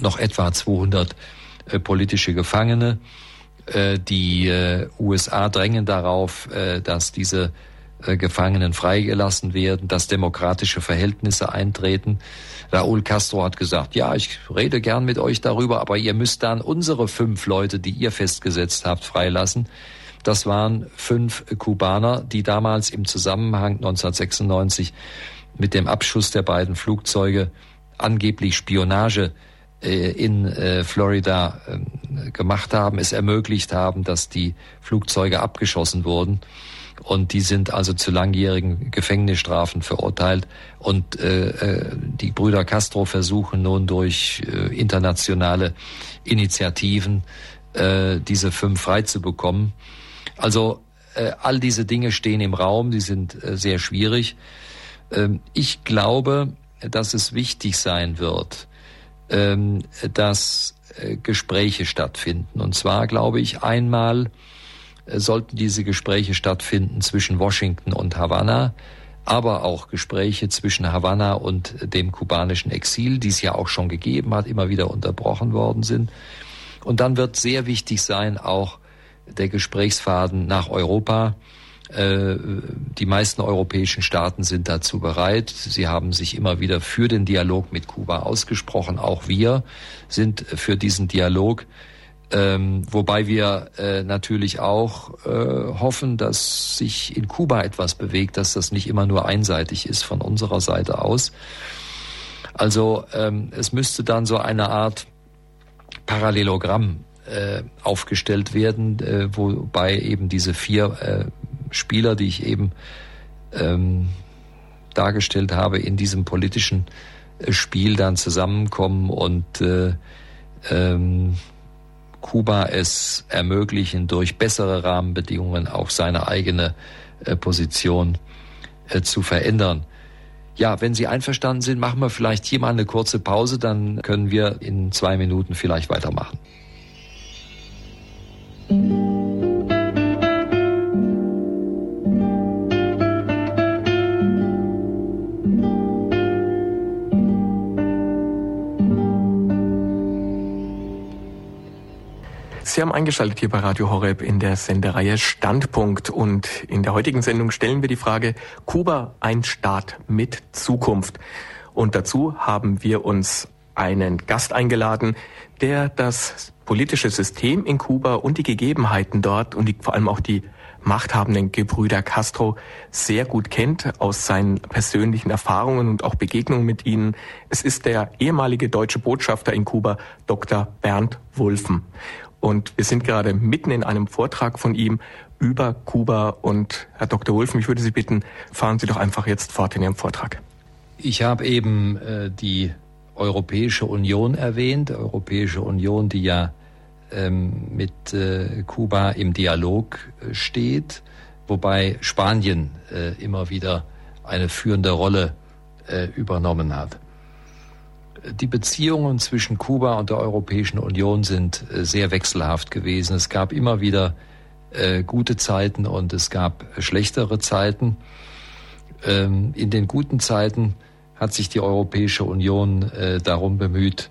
noch etwa 200 äh, politische Gefangene. Äh, die äh, USA drängen darauf, äh, dass diese Gefangenen freigelassen werden, dass demokratische Verhältnisse eintreten. Raúl Castro hat gesagt, ja, ich rede gern mit euch darüber, aber ihr müsst dann unsere fünf Leute, die ihr festgesetzt habt, freilassen. Das waren fünf Kubaner, die damals im Zusammenhang 1996 mit dem Abschuss der beiden Flugzeuge angeblich Spionage in äh, Florida ähm, gemacht haben, es ermöglicht haben, dass die Flugzeuge abgeschossen wurden. Und die sind also zu langjährigen Gefängnisstrafen verurteilt. Und äh, äh, die Brüder Castro versuchen nun durch äh, internationale Initiativen äh, diese fünf frei zu bekommen. Also äh, all diese Dinge stehen im Raum, die sind äh, sehr schwierig. Ähm, ich glaube, dass es wichtig sein wird, ähm, dass äh, Gespräche stattfinden. Und zwar glaube ich einmal äh, sollten diese Gespräche stattfinden zwischen Washington und Havanna, aber auch Gespräche zwischen Havanna und dem kubanischen Exil, die es ja auch schon gegeben hat, immer wieder unterbrochen worden sind. Und dann wird sehr wichtig sein auch der Gesprächsfaden nach Europa, äh, die meisten europäischen Staaten sind dazu bereit. Sie haben sich immer wieder für den Dialog mit Kuba ausgesprochen. Auch wir sind für diesen Dialog. Ähm, wobei wir äh, natürlich auch äh, hoffen, dass sich in Kuba etwas bewegt, dass das nicht immer nur einseitig ist von unserer Seite aus. Also ähm, es müsste dann so eine Art Parallelogramm äh, aufgestellt werden, äh, wobei eben diese vier äh, Spieler, die ich eben ähm, dargestellt habe, in diesem politischen äh, Spiel dann zusammenkommen und äh, ähm, Kuba es ermöglichen, durch bessere Rahmenbedingungen auch seine eigene äh, Position äh, zu verändern. Ja, wenn Sie einverstanden sind, machen wir vielleicht hier mal eine kurze Pause, dann können wir in zwei Minuten vielleicht weitermachen. Sie haben eingeschaltet hier bei Radio Horeb in der Sendereihe Standpunkt und in der heutigen Sendung stellen wir die Frage Kuba ein Staat mit Zukunft. Und dazu haben wir uns einen Gast eingeladen, der das politische System in Kuba und die Gegebenheiten dort und die, vor allem auch die machthabenden Gebrüder Castro sehr gut kennt aus seinen persönlichen Erfahrungen und auch Begegnungen mit ihnen. Es ist der ehemalige deutsche Botschafter in Kuba, Dr. Bernd Wulfen. Und wir sind gerade mitten in einem Vortrag von ihm über Kuba. Und Herr Dr. Wulfen, ich würde Sie bitten, fahren Sie doch einfach jetzt fort in Ihrem Vortrag. Ich habe eben äh, die Europäische Union erwähnt, Europäische Union, die ja ähm, mit äh, Kuba im Dialog äh, steht, wobei Spanien äh, immer wieder eine führende Rolle äh, übernommen hat. Die Beziehungen zwischen Kuba und der Europäischen Union sind äh, sehr wechselhaft gewesen. Es gab immer wieder äh, gute Zeiten und es gab schlechtere Zeiten. Ähm, in den guten Zeiten hat sich die Europäische Union äh, darum bemüht,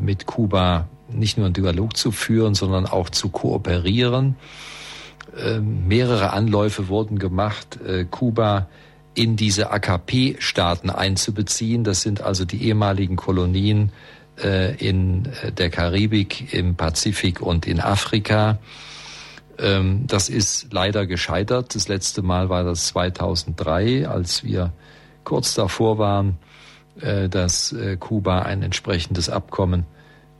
mit Kuba nicht nur einen Dialog zu führen, sondern auch zu kooperieren. äh, mehrere Anläufe wurden gemacht, Kuba in diese AKP-Staaten einzubeziehen. Das sind also die ehemaligen Kolonien äh, in äh, der Karibik, im Pazifik und in Afrika. Ähm, das ist leider gescheitert. Das letzte Mal war das 2003, als wir kurz davor waren, äh, dass äh, Kuba ein entsprechendes Abkommen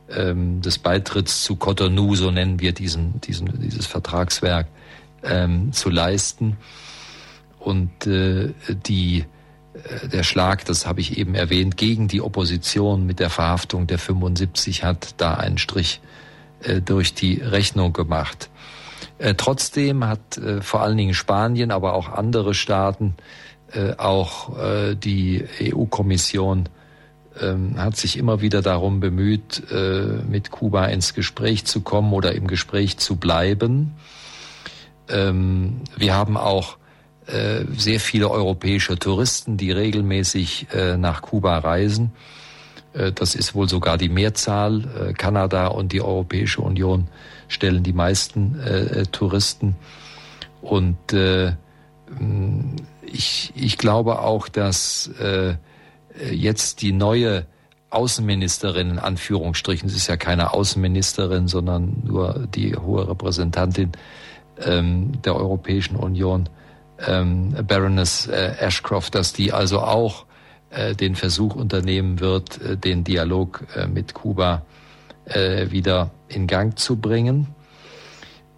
ähm, des Beitritts zu Cotonou, so nennen wir diesen, diesen, dieses Vertragswerk, ähm, zu leisten. Und äh, die, äh, der Schlag, das habe ich eben erwähnt, gegen die Opposition mit der Verhaftung der 75 hat da einen Strich äh, durch die Rechnung gemacht. Äh, trotzdem hat äh, vor allen Dingen Spanien, aber auch andere Staaten, äh, auch äh, die EU-Kommission ähm, hat sich immer wieder darum bemüht, äh, mit Kuba ins Gespräch zu kommen oder im Gespräch zu bleiben. Ähm, wir haben auch äh, sehr viele europäische Touristen, die regelmäßig äh, nach Kuba reisen. Äh, das ist wohl sogar die Mehrzahl. Kanada und die Europäische Union stellen die meisten Touristen. Und ich, ich glaube auch, dass jetzt die neue Außenministerin in Anführungsstrichen, sie ist ja keine Außenministerin, sondern nur die hohe Repräsentantin ähm, der Europäischen Union, ähm, Baroness äh, Ashcroft, dass die also auch äh, den Versuch unternehmen wird, äh, den Dialog äh, mit Kuba äh, wieder in Gang zu bringen.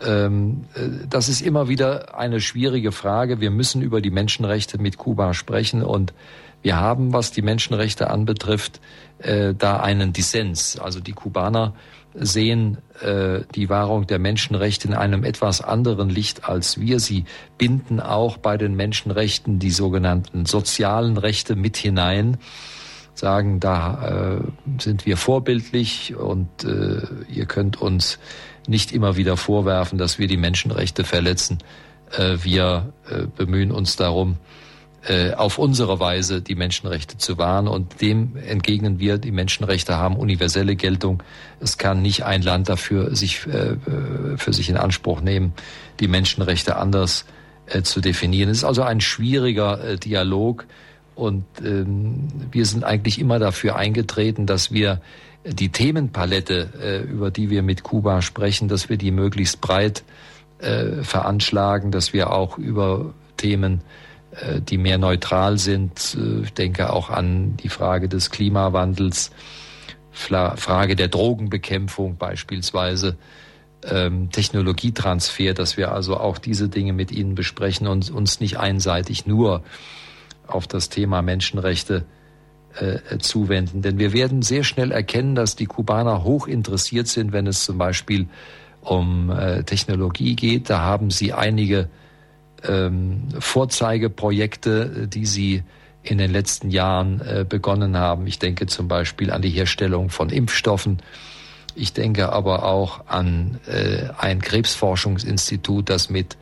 Ähm, äh, das ist immer wieder eine schwierige Frage. Wir müssen über die Menschenrechte mit Kuba sprechen und wir haben, was die Menschenrechte anbetrifft, da einen Dissens. Also die Kubaner sehen äh, die Wahrung der Menschenrechte in einem etwas anderen Licht als wir. Sie binden auch bei den Menschenrechten die sogenannten sozialen Rechte mit hinein, sagen, da äh, sind wir vorbildlich und äh, ihr könnt uns nicht immer wieder vorwerfen, dass wir die Menschenrechte verletzen. Äh, wir äh, bemühen uns darum, auf unsere Weise die Menschenrechte zu wahren. Und dem entgegnen wir, die Menschenrechte haben universelle Geltung. Es kann nicht ein Land dafür sich, äh, für sich in Anspruch nehmen, die Menschenrechte anders äh, zu definieren. Es ist also ein schwieriger Dialog. Und ähm, wir sind eigentlich immer dafür eingetreten, dass wir die Themenpalette, über die wir mit Kuba sprechen, dass wir die möglichst breit veranschlagen, dass wir auch über Themen äh, die mehr neutral sind. Äh, ich denke auch an die Frage des Klimawandels, Frage der Drogenbekämpfung beispielsweise, ähm, Technologietransfer, dass wir also auch diese Dinge mit Ihnen besprechen und uns nicht einseitig nur auf das Thema Menschenrechte äh, zuwenden. Denn wir werden sehr schnell erkennen, dass die Kubaner hoch interessiert sind, wenn es zum Beispiel um äh, Technologie geht. Da haben sie einige ähm, Vorzeigeprojekte, die Sie in den letzten Jahren äh, begonnen haben. Ich denke zum Beispiel an die Herstellung von Impfstoffen. Ich denke aber auch an äh, ein Krebsforschungsinstitut, das mit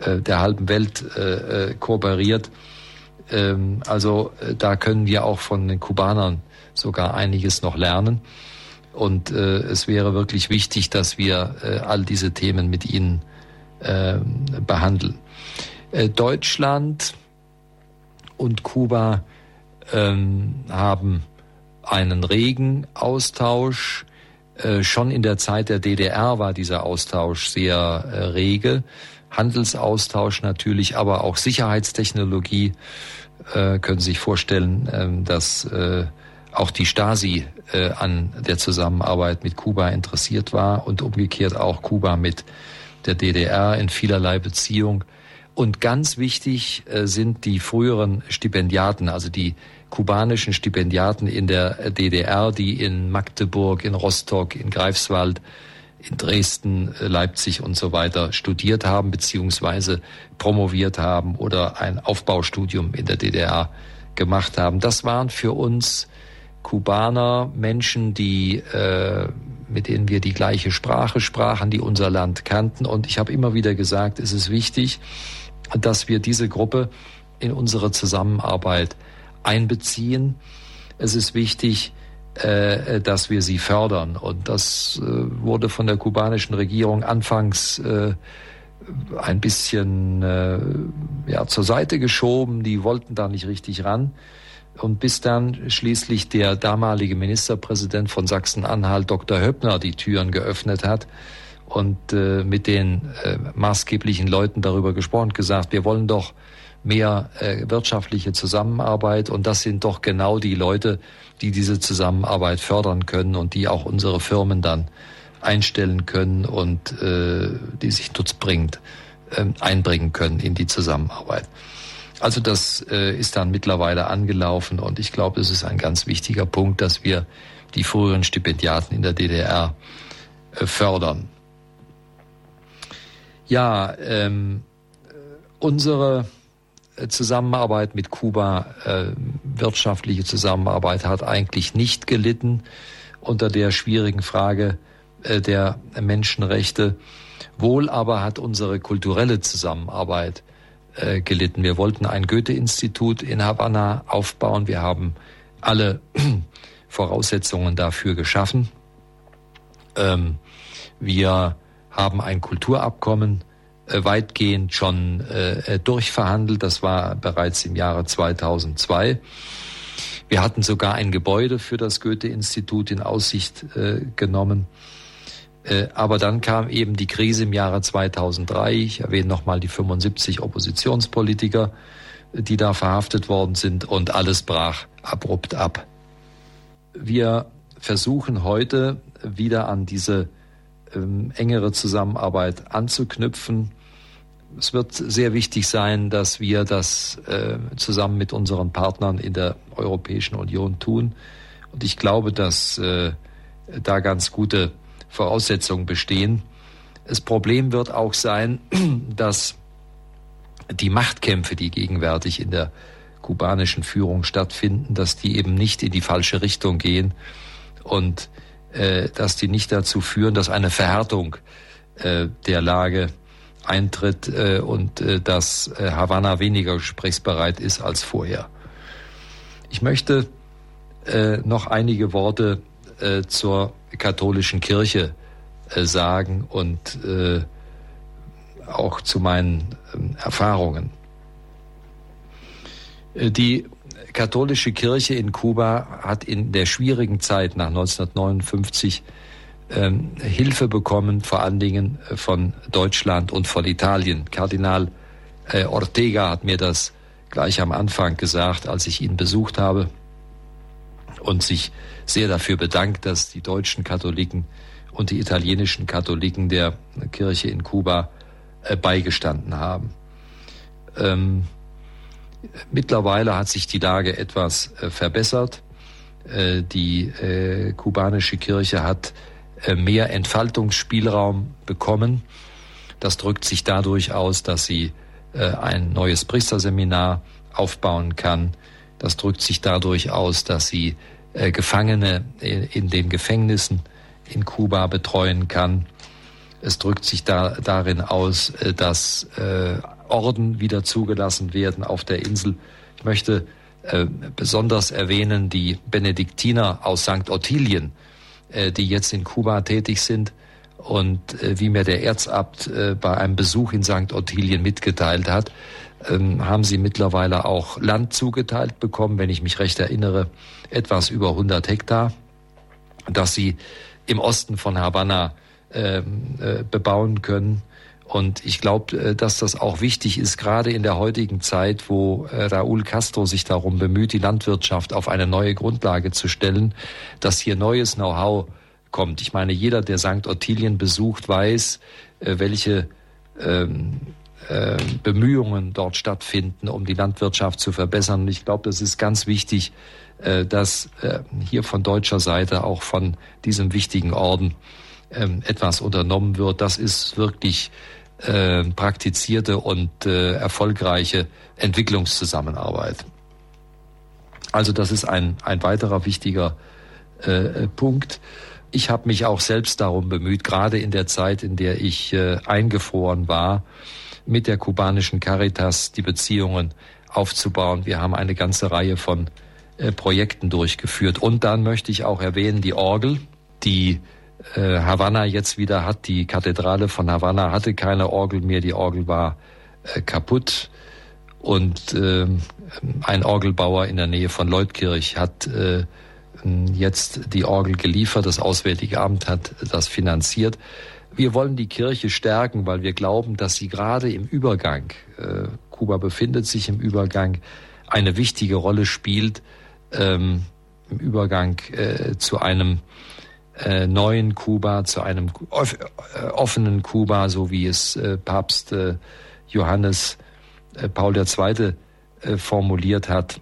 äh, der halben Welt äh, äh kooperiert. Ähm, also äh, da können wir auch von den Kubanern sogar einiges noch lernen. Und es wäre wirklich wichtig, dass wir all diese Themen mit ihnen behandeln. Äh, Deutschland und Kuba ähm, haben einen regen Austausch. Äh, schon in der Zeit der DDR war dieser Austausch sehr äh, rege. Handelsaustausch natürlich, aber auch Sicherheitstechnologie. Können Sie sich vorstellen, ähm, dass auch die Stasi an der Zusammenarbeit mit Kuba interessiert war und umgekehrt auch Kuba mit der DDR in vielerlei Beziehung. Und ganz wichtig äh, sind die früheren Stipendiaten, also die kubanischen Stipendiaten in der DDR, die in Magdeburg, in Rostock, in Greifswald, in Dresden, äh, Leipzig und so weiter studiert haben, beziehungsweise promoviert haben oder ein Aufbaustudium in der DDR gemacht haben. Das waren für uns Kubaner, Menschen, die äh, mit denen wir die gleiche Sprache sprachen, die unser Land kannten. Und ich habe immer wieder gesagt, es ist wichtig, dass wir diese Gruppe in unsere Zusammenarbeit einbeziehen. Es ist wichtig, äh, dass wir sie fördern. Und das äh, wurde von der kubanischen Regierung anfangs äh, ein bisschen äh, ja, zur Seite geschoben, die wollten da nicht richtig ran. Und bis dann schließlich der damalige Ministerpräsident von Sachsen-Anhalt, Dr. Höppner, die Türen geöffnet hat und äh, mit den äh, maßgeblichen Leuten darüber gesprochen, gesagt, wir wollen doch mehr äh, wirtschaftliche Zusammenarbeit und das sind doch genau die Leute, die diese Zusammenarbeit fördern können und die auch unsere Firmen dann einstellen können und äh, die sich nutzbringend äh, einbringen können in die Zusammenarbeit. Also das äh, ist dann mittlerweile angelaufen und ich glaube, es ist ein ganz wichtiger Punkt, dass wir die früheren Stipendiaten in der DDR äh, fördern. Ja, ähm, unsere Zusammenarbeit mit Kuba, äh, wirtschaftliche Zusammenarbeit hat eigentlich nicht gelitten unter der schwierigen Frage äh, der Menschenrechte. Wohl aber hat unsere kulturelle Zusammenarbeit äh, gelitten. Wir wollten ein Goethe-Institut in Havanna aufbauen. Wir haben alle Voraussetzungen dafür geschaffen. Ähm, wir haben ein Kulturabkommen äh, weitgehend schon äh, durchverhandelt. Das war bereits im Jahre 2002. Wir hatten sogar ein Gebäude für das Goethe-Institut in Aussicht äh, genommen. Äh, aber dann kam eben die Krise im Jahre 2003. Ich erwähne nochmal die 75 Oppositionspolitiker, die da verhaftet worden sind und alles brach abrupt ab. Wir versuchen heute wieder an diese ähm, engere Zusammenarbeit anzuknüpfen. Es wird sehr wichtig sein, dass wir das äh, zusammen mit unseren Partnern in der Europäischen Union tun. Und ich glaube, dass äh, da ganz gute Voraussetzungen bestehen. Das Problem wird auch sein, dass die Machtkämpfe, die gegenwärtig in der kubanischen Führung stattfinden, dass die eben nicht in die falsche Richtung gehen und äh, dass die nicht dazu führen, dass eine Verhärtung äh, der Lage eintritt äh, und äh, dass äh, Havanna weniger gesprächsbereit ist als vorher. Ich möchte äh, noch einige Worte zur katholischen Kirche äh, sagen und äh, auch zu meinen ähm, Erfahrungen. Äh, die katholische Kirche in Kuba hat in der schwierigen Zeit nach 1959 ähm, Hilfe bekommen, vor allen Dingen von Deutschland und von Italien. Kardinal Ortega hat mir das gleich am Anfang gesagt, als ich ihn besucht habe und sich sehr dafür bedankt, dass die deutschen Katholiken und die italienischen Katholiken der Kirche in Kuba äh, beigestanden haben. Ähm, mittlerweile hat sich die Lage etwas äh, verbessert. Äh, die äh, kubanische Kirche hat mehr Entfaltungsspielraum bekommen. Das drückt sich dadurch aus, dass sie ein neues Priesterseminar aufbauen kann. Das drückt sich dadurch aus, dass sie äh, Gefangene in den Gefängnissen in Kuba betreuen kann. Es drückt sich da, darin aus, äh, dass äh, Orden wieder zugelassen werden auf der Insel. Ich möchte äh, besonders erwähnen die Benediktiner aus St. Ottilien, äh, die jetzt in Kuba tätig sind. Und äh, wie mir der Erzabt äh, bei einem Besuch in St. Ottilien mitgeteilt hat, ähm, haben sie mittlerweile auch Land zugeteilt bekommen, wenn ich mich recht erinnere, etwas über 100 Hektar, dass sie im Osten von Havanna ähm, äh, bebauen können. Und ich glaube, äh, dass das auch wichtig ist, gerade in der heutigen Zeit, wo äh, Raúl Castro sich darum bemüht, die Landwirtschaft auf eine neue Grundlage zu stellen, dass hier neues Know-how kommt. Ich meine, jeder, der St. Ottilien besucht, weiß, äh, welche ähm, äh, Bemühungen dort stattfinden, um die Landwirtschaft zu verbessern. Und ich glaube, das ist ganz wichtig, äh, dass äh, hier von deutscher Seite auch von diesem wichtigen Orden ähm, etwas unternommen wird. Das ist wirklich praktizierte und erfolgreiche Entwicklungszusammenarbeit. Also das ist ein, ein weiterer wichtiger Punkt. Ich habe mich auch selbst darum bemüht, gerade in der Zeit, in der ich äh, eingefroren war, mit der kubanischen Caritas die Beziehungen aufzubauen. Wir haben eine ganze Reihe von äh, Projekten durchgeführt. Und dann möchte ich auch erwähnen, die Orgel, die äh, Havanna jetzt wieder hat. Die Kathedrale von Havanna hatte keine Orgel mehr, die Orgel war äh, kaputt. Und äh, ein Orgelbauer in der Nähe von Leutkirch hat äh, jetzt die Orgel geliefert. Das Auswärtige Amt hat das finanziert. Wir wollen die Kirche stärken, weil wir glauben, dass sie gerade im Übergang, äh, Kuba befindet sich im Übergang, eine wichtige Rolle spielt ähm, im Übergang äh, zu einem äh, neuen Kuba, zu einem äh, offenen Kuba, so wie es äh, Papst äh, Johannes äh, Paul II. Formuliert hat,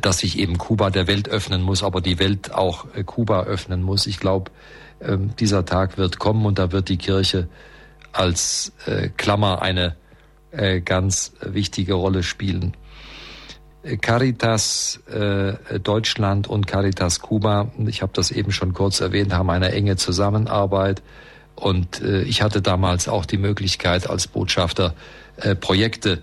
dass sich eben Kuba der Welt öffnen muss, aber die Welt auch Kuba öffnen muss. Ich glaube, dieser Tag wird kommen und da wird die Kirche als äh, Klammer eine äh, ganz wichtige Rolle spielen. Caritas äh, Deutschland und Caritas Kuba, ich habe das eben schon kurz erwähnt, haben eine enge Zusammenarbeit. Und äh, ich hatte damals auch die Möglichkeit, als Botschafter äh, Projekte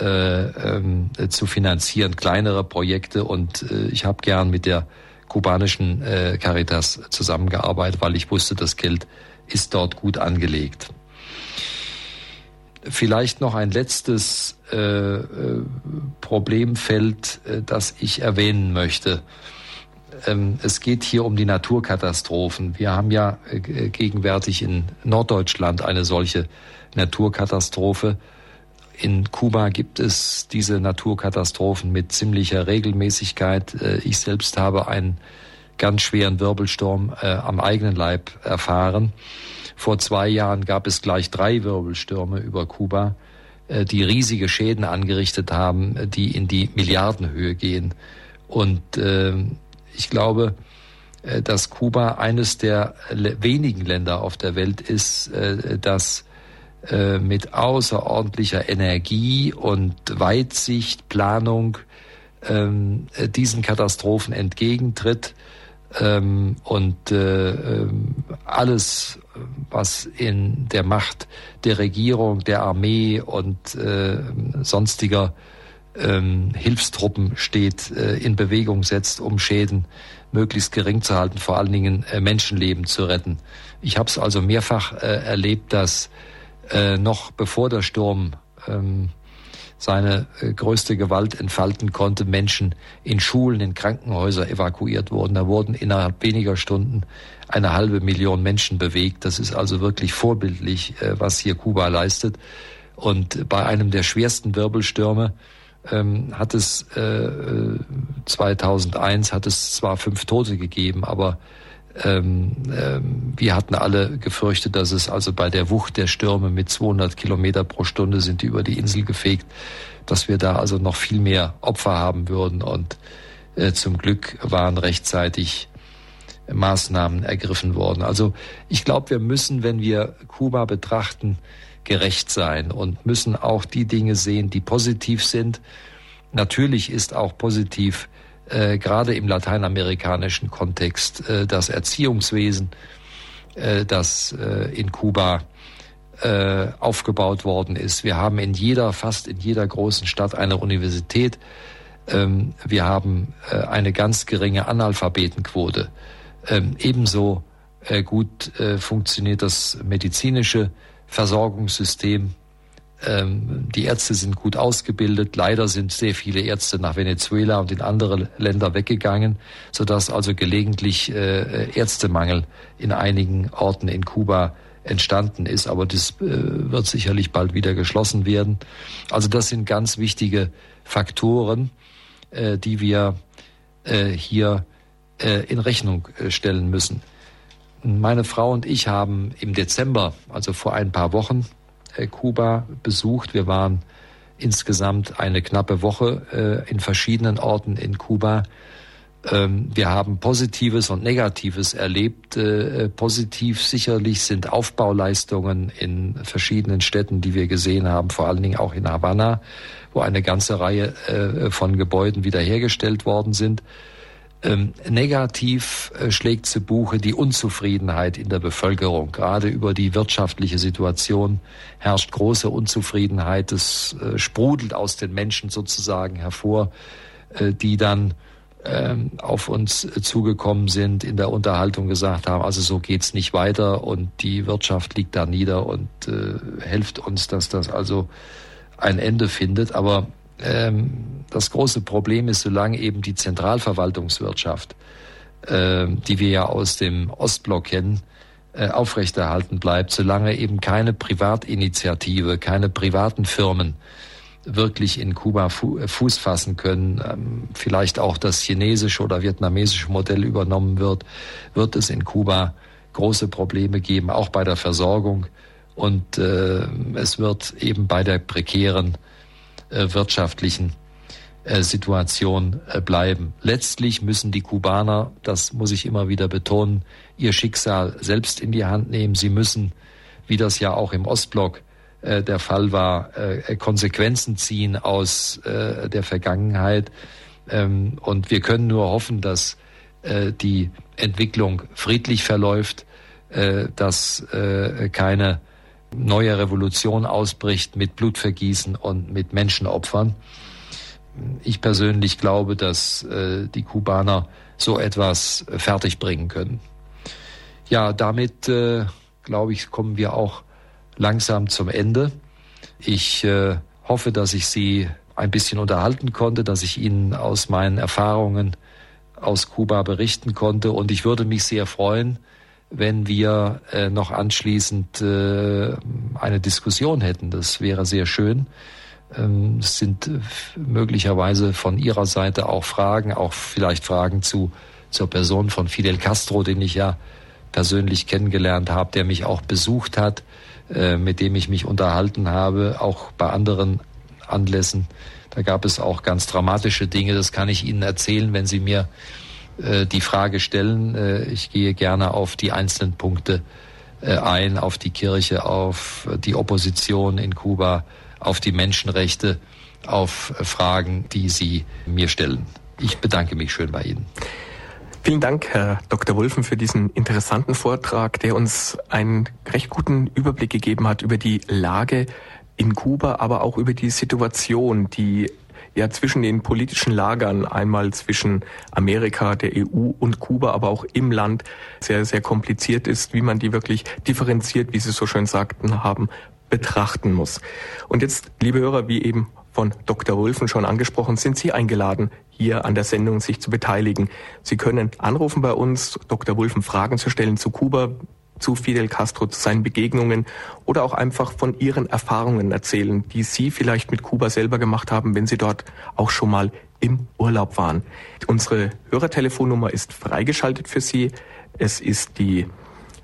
äh, ähm, zu finanzieren, kleinere Projekte. Und äh, ich habe gern mit der kubanischen äh, Caritas zusammengearbeitet, weil ich wusste, das Geld ist dort gut angelegt. Vielleicht noch ein letztes äh, äh, Problemfeld, äh, das ich erwähnen möchte. Ähm, es geht hier um die Naturkatastrophen. Wir haben ja äh, gegenwärtig in Norddeutschland eine solche Naturkatastrophe. In Kuba gibt es diese Naturkatastrophen mit ziemlicher Regelmäßigkeit. Äh, ich selbst habe einen ganz schweren Wirbelsturm äh, am eigenen Leib erfahren. Vor zwei Jahren gab es gleich drei Wirbelstürme über Kuba, äh, die riesige Schäden angerichtet haben, die in die Milliardenhöhe gehen. Und äh, ich glaube, dass Kuba eines der wenigen Länder auf der Welt ist, das äh, mit außerordentlicher Energie und Weitsicht, Planung ähm, diesen Katastrophen entgegentritt ähm, und äh, ähm, alles, was in der Macht der Regierung, der Armee und äh, sonstiger ähm, Hilfstruppen steht, äh, in Bewegung setzt, um Schäden möglichst gering zu halten, vor allen Dingen äh, Menschenleben zu retten. Ich habe es also mehrfach äh, erlebt, dass äh, noch bevor der Sturm ähm, seine äh, größte Gewalt entfalten konnte, Menschen in Schulen, in Krankenhäuser evakuiert wurden. Da wurden innerhalb weniger Stunden eine halbe Million Menschen bewegt. Das ist also wirklich vorbildlich, äh, was hier Kuba leistet. Und bei einem der schwersten Wirbelstürme ähm, hat es äh, 2001 hat es zwar fünf Tote gegeben, aber ähm, ähm, wir hatten alle gefürchtet, dass es also bei der Wucht der Stürme mit 200 Kilometer pro Stunde sind die über die Insel gefegt, dass wir da also noch viel mehr Opfer haben würden. Und äh, zum Glück waren rechtzeitig Maßnahmen ergriffen worden. Also ich glaube, wir müssen, wenn wir Kuba betrachten, gerecht sein und müssen auch die Dinge sehen, die positiv sind. Natürlich ist auch positiv, äh, gerade im lateinamerikanischen Kontext äh, das Erziehungswesen, äh, das äh, in Kuba äh, aufgebaut worden ist. Wir haben in jeder, fast in jeder großen Stadt eine Universität. Ähm, wir haben eine ganz geringe Analphabetenquote. Ähm, ebenso gut funktioniert das medizinische Versorgungssystem ähm, die Ärzte sind gut ausgebildet. Leider sind sehr viele Ärzte nach Venezuela und in andere Länder weggegangen, sodass also gelegentlich äh, Ärztemangel in einigen Orten in Kuba entstanden ist. Aber das äh, wird sicherlich bald wieder geschlossen werden. Also das sind ganz wichtige Faktoren, äh, die wir hier in Rechnung stellen müssen. Meine Frau und ich haben im Dezember, also vor ein paar Wochen, äh, Kuba besucht. Wir waren insgesamt eine knappe Woche äh, in verschiedenen Orten in Kuba. Ähm, wir haben Positives und Negatives erlebt. Äh, positiv sicherlich sind Aufbauleistungen in verschiedenen Städten, die wir gesehen haben, vor allen Dingen auch in Havanna, wo eine ganze Reihe von Gebäuden wiederhergestellt worden sind. Ähm, negativ äh, schlägt zu Buche die Unzufriedenheit in der Bevölkerung. Gerade über die wirtschaftliche Situation herrscht große Unzufriedenheit. Es äh, sprudelt aus den Menschen sozusagen hervor, äh, die dann ähm, auf uns zugekommen sind, in der Unterhaltung gesagt haben, also so geht's nicht weiter und die Wirtschaft liegt da nieder und äh, hilft uns, dass das also ein Ende findet. Aber ähm, das große Problem ist, solange eben die Zentralverwaltungswirtschaft, äh, die wir ja aus dem Ostblock kennen, äh, aufrechterhalten bleibt, solange eben keine Privatinitiative, keine privaten Firmen wirklich in Kuba fu Fuß fassen können, ähm, vielleicht auch das chinesische oder vietnamesische Modell übernommen wird, wird es in Kuba große Probleme geben, auch bei der Versorgung. Und äh, es wird eben bei der prekären äh, wirtschaftlichen äh, Situation äh, bleiben. Letztlich müssen die Kubaner, das muss ich immer wieder betonen, ihr Schicksal selbst in die Hand nehmen. Sie müssen, wie das ja auch im Ostblock äh, der Fall war, äh, Konsequenzen ziehen aus äh, der Vergangenheit. Ähm, und wir können nur hoffen, dass die Entwicklung friedlich verläuft, dass keine neue Revolution ausbricht mit Blutvergießen und mit Menschenopfern. Ich persönlich glaube, dass die Kubaner so etwas fertigbringen können. Ja, damit, glaube ich, kommen wir auch langsam zum Ende. Ich äh, hoffe, dass ich Sie ein bisschen unterhalten konnte, dass ich Ihnen aus meinen Erfahrungen aus Kuba berichten konnte. Und ich würde mich sehr freuen, wenn wir äh, noch anschließend äh, eine Diskussion hätten. Das wäre sehr schön. Ähm, es sind möglicherweise von Ihrer Seite auch Fragen, auch vielleicht Fragen zu zur Person von Fidel Castro, den ich ja persönlich kennengelernt habe, der mich auch besucht hat. Äh, mit dem ich mich unterhalten habe, auch bei anderen Anlässen. Da gab es auch ganz dramatische Dinge. Das kann ich Ihnen erzählen, wenn Sie mir äh, die Frage stellen. Äh, ich gehe gerne auf die einzelnen Punkte äh, ein, auf die Kirche, auf die Opposition in Kuba, auf die Menschenrechte, auf Fragen, die Sie mir stellen. Ich bedanke mich schön bei Ihnen. Vielen Dank, Herr Dr. Wulfen, für diesen interessanten Vortrag, der uns einen recht guten Überblick gegeben hat über die Lage in Kuba, aber auch über die Situation, die ja zwischen den politischen Lagern, einmal zwischen Amerika, der EU und Kuba, aber auch im Land sehr, sehr kompliziert ist, wie man die wirklich differenziert, wie Sie so schön sagten, haben, betrachten muss. Und jetzt, liebe Hörer, wie eben von Dr. Wulfen schon angesprochen, sind Sie eingeladen, hier an der Sendung sich zu beteiligen. Sie können anrufen bei uns, Dr. Wulfen Fragen zu stellen zu Kuba, zu Fidel Castro, zu seinen Begegnungen oder auch einfach von Ihren Erfahrungen erzählen, die Sie vielleicht mit Kuba selber gemacht haben, wenn Sie dort auch schon mal im Urlaub waren. Unsere Hörertelefonnummer ist freigeschaltet für Sie. Es ist die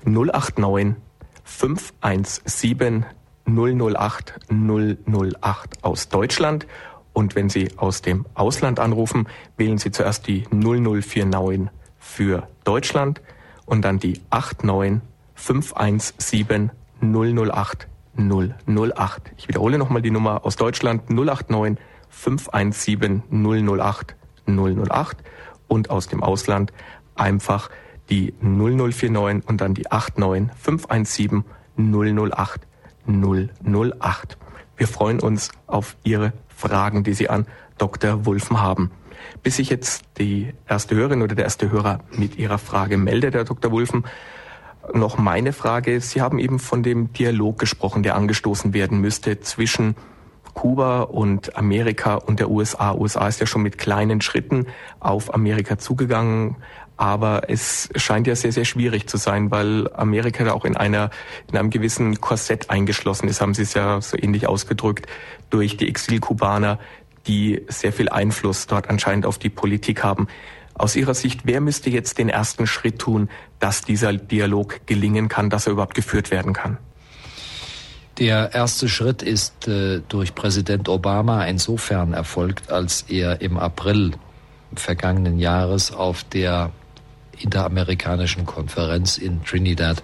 089 517 008 008 aus Deutschland. Und wenn Sie aus dem Ausland anrufen, wählen Sie zuerst die 0049 für Deutschland und dann die 89 517 008 008. Ich wiederhole nochmal die Nummer aus Deutschland 089 517 008 008 und aus dem Ausland einfach die 0049 und dann die 89 517 008 008. Wir freuen uns auf Ihre Fragen, die Sie an Dr. Wulfen haben. Bis sich jetzt die erste Hörerin oder der erste Hörer mit ihrer Frage meldet, Herr Dr. Wulfen, noch meine Frage. Sie haben eben von dem Dialog gesprochen, der angestoßen werden müsste zwischen Kuba und Amerika und der USA. USA ist ja schon mit kleinen Schritten auf Amerika zugegangen, aber es scheint ja sehr, sehr schwierig zu sein, weil Amerika da auch in einer, in einem gewissen Korsett eingeschlossen ist, haben Sie es ja so ähnlich ausgedrückt, durch die Exilkubaner, die sehr viel Einfluss dort anscheinend auf die Politik haben. Aus Ihrer Sicht, wer müsste jetzt den ersten Schritt tun, dass dieser Dialog gelingen kann, dass er überhaupt geführt werden kann? Der erste Schritt ist äh, durch Präsident Obama insofern erfolgt, als er im April vergangenen Jahres auf der Interamerikanischen Konferenz in Trinidad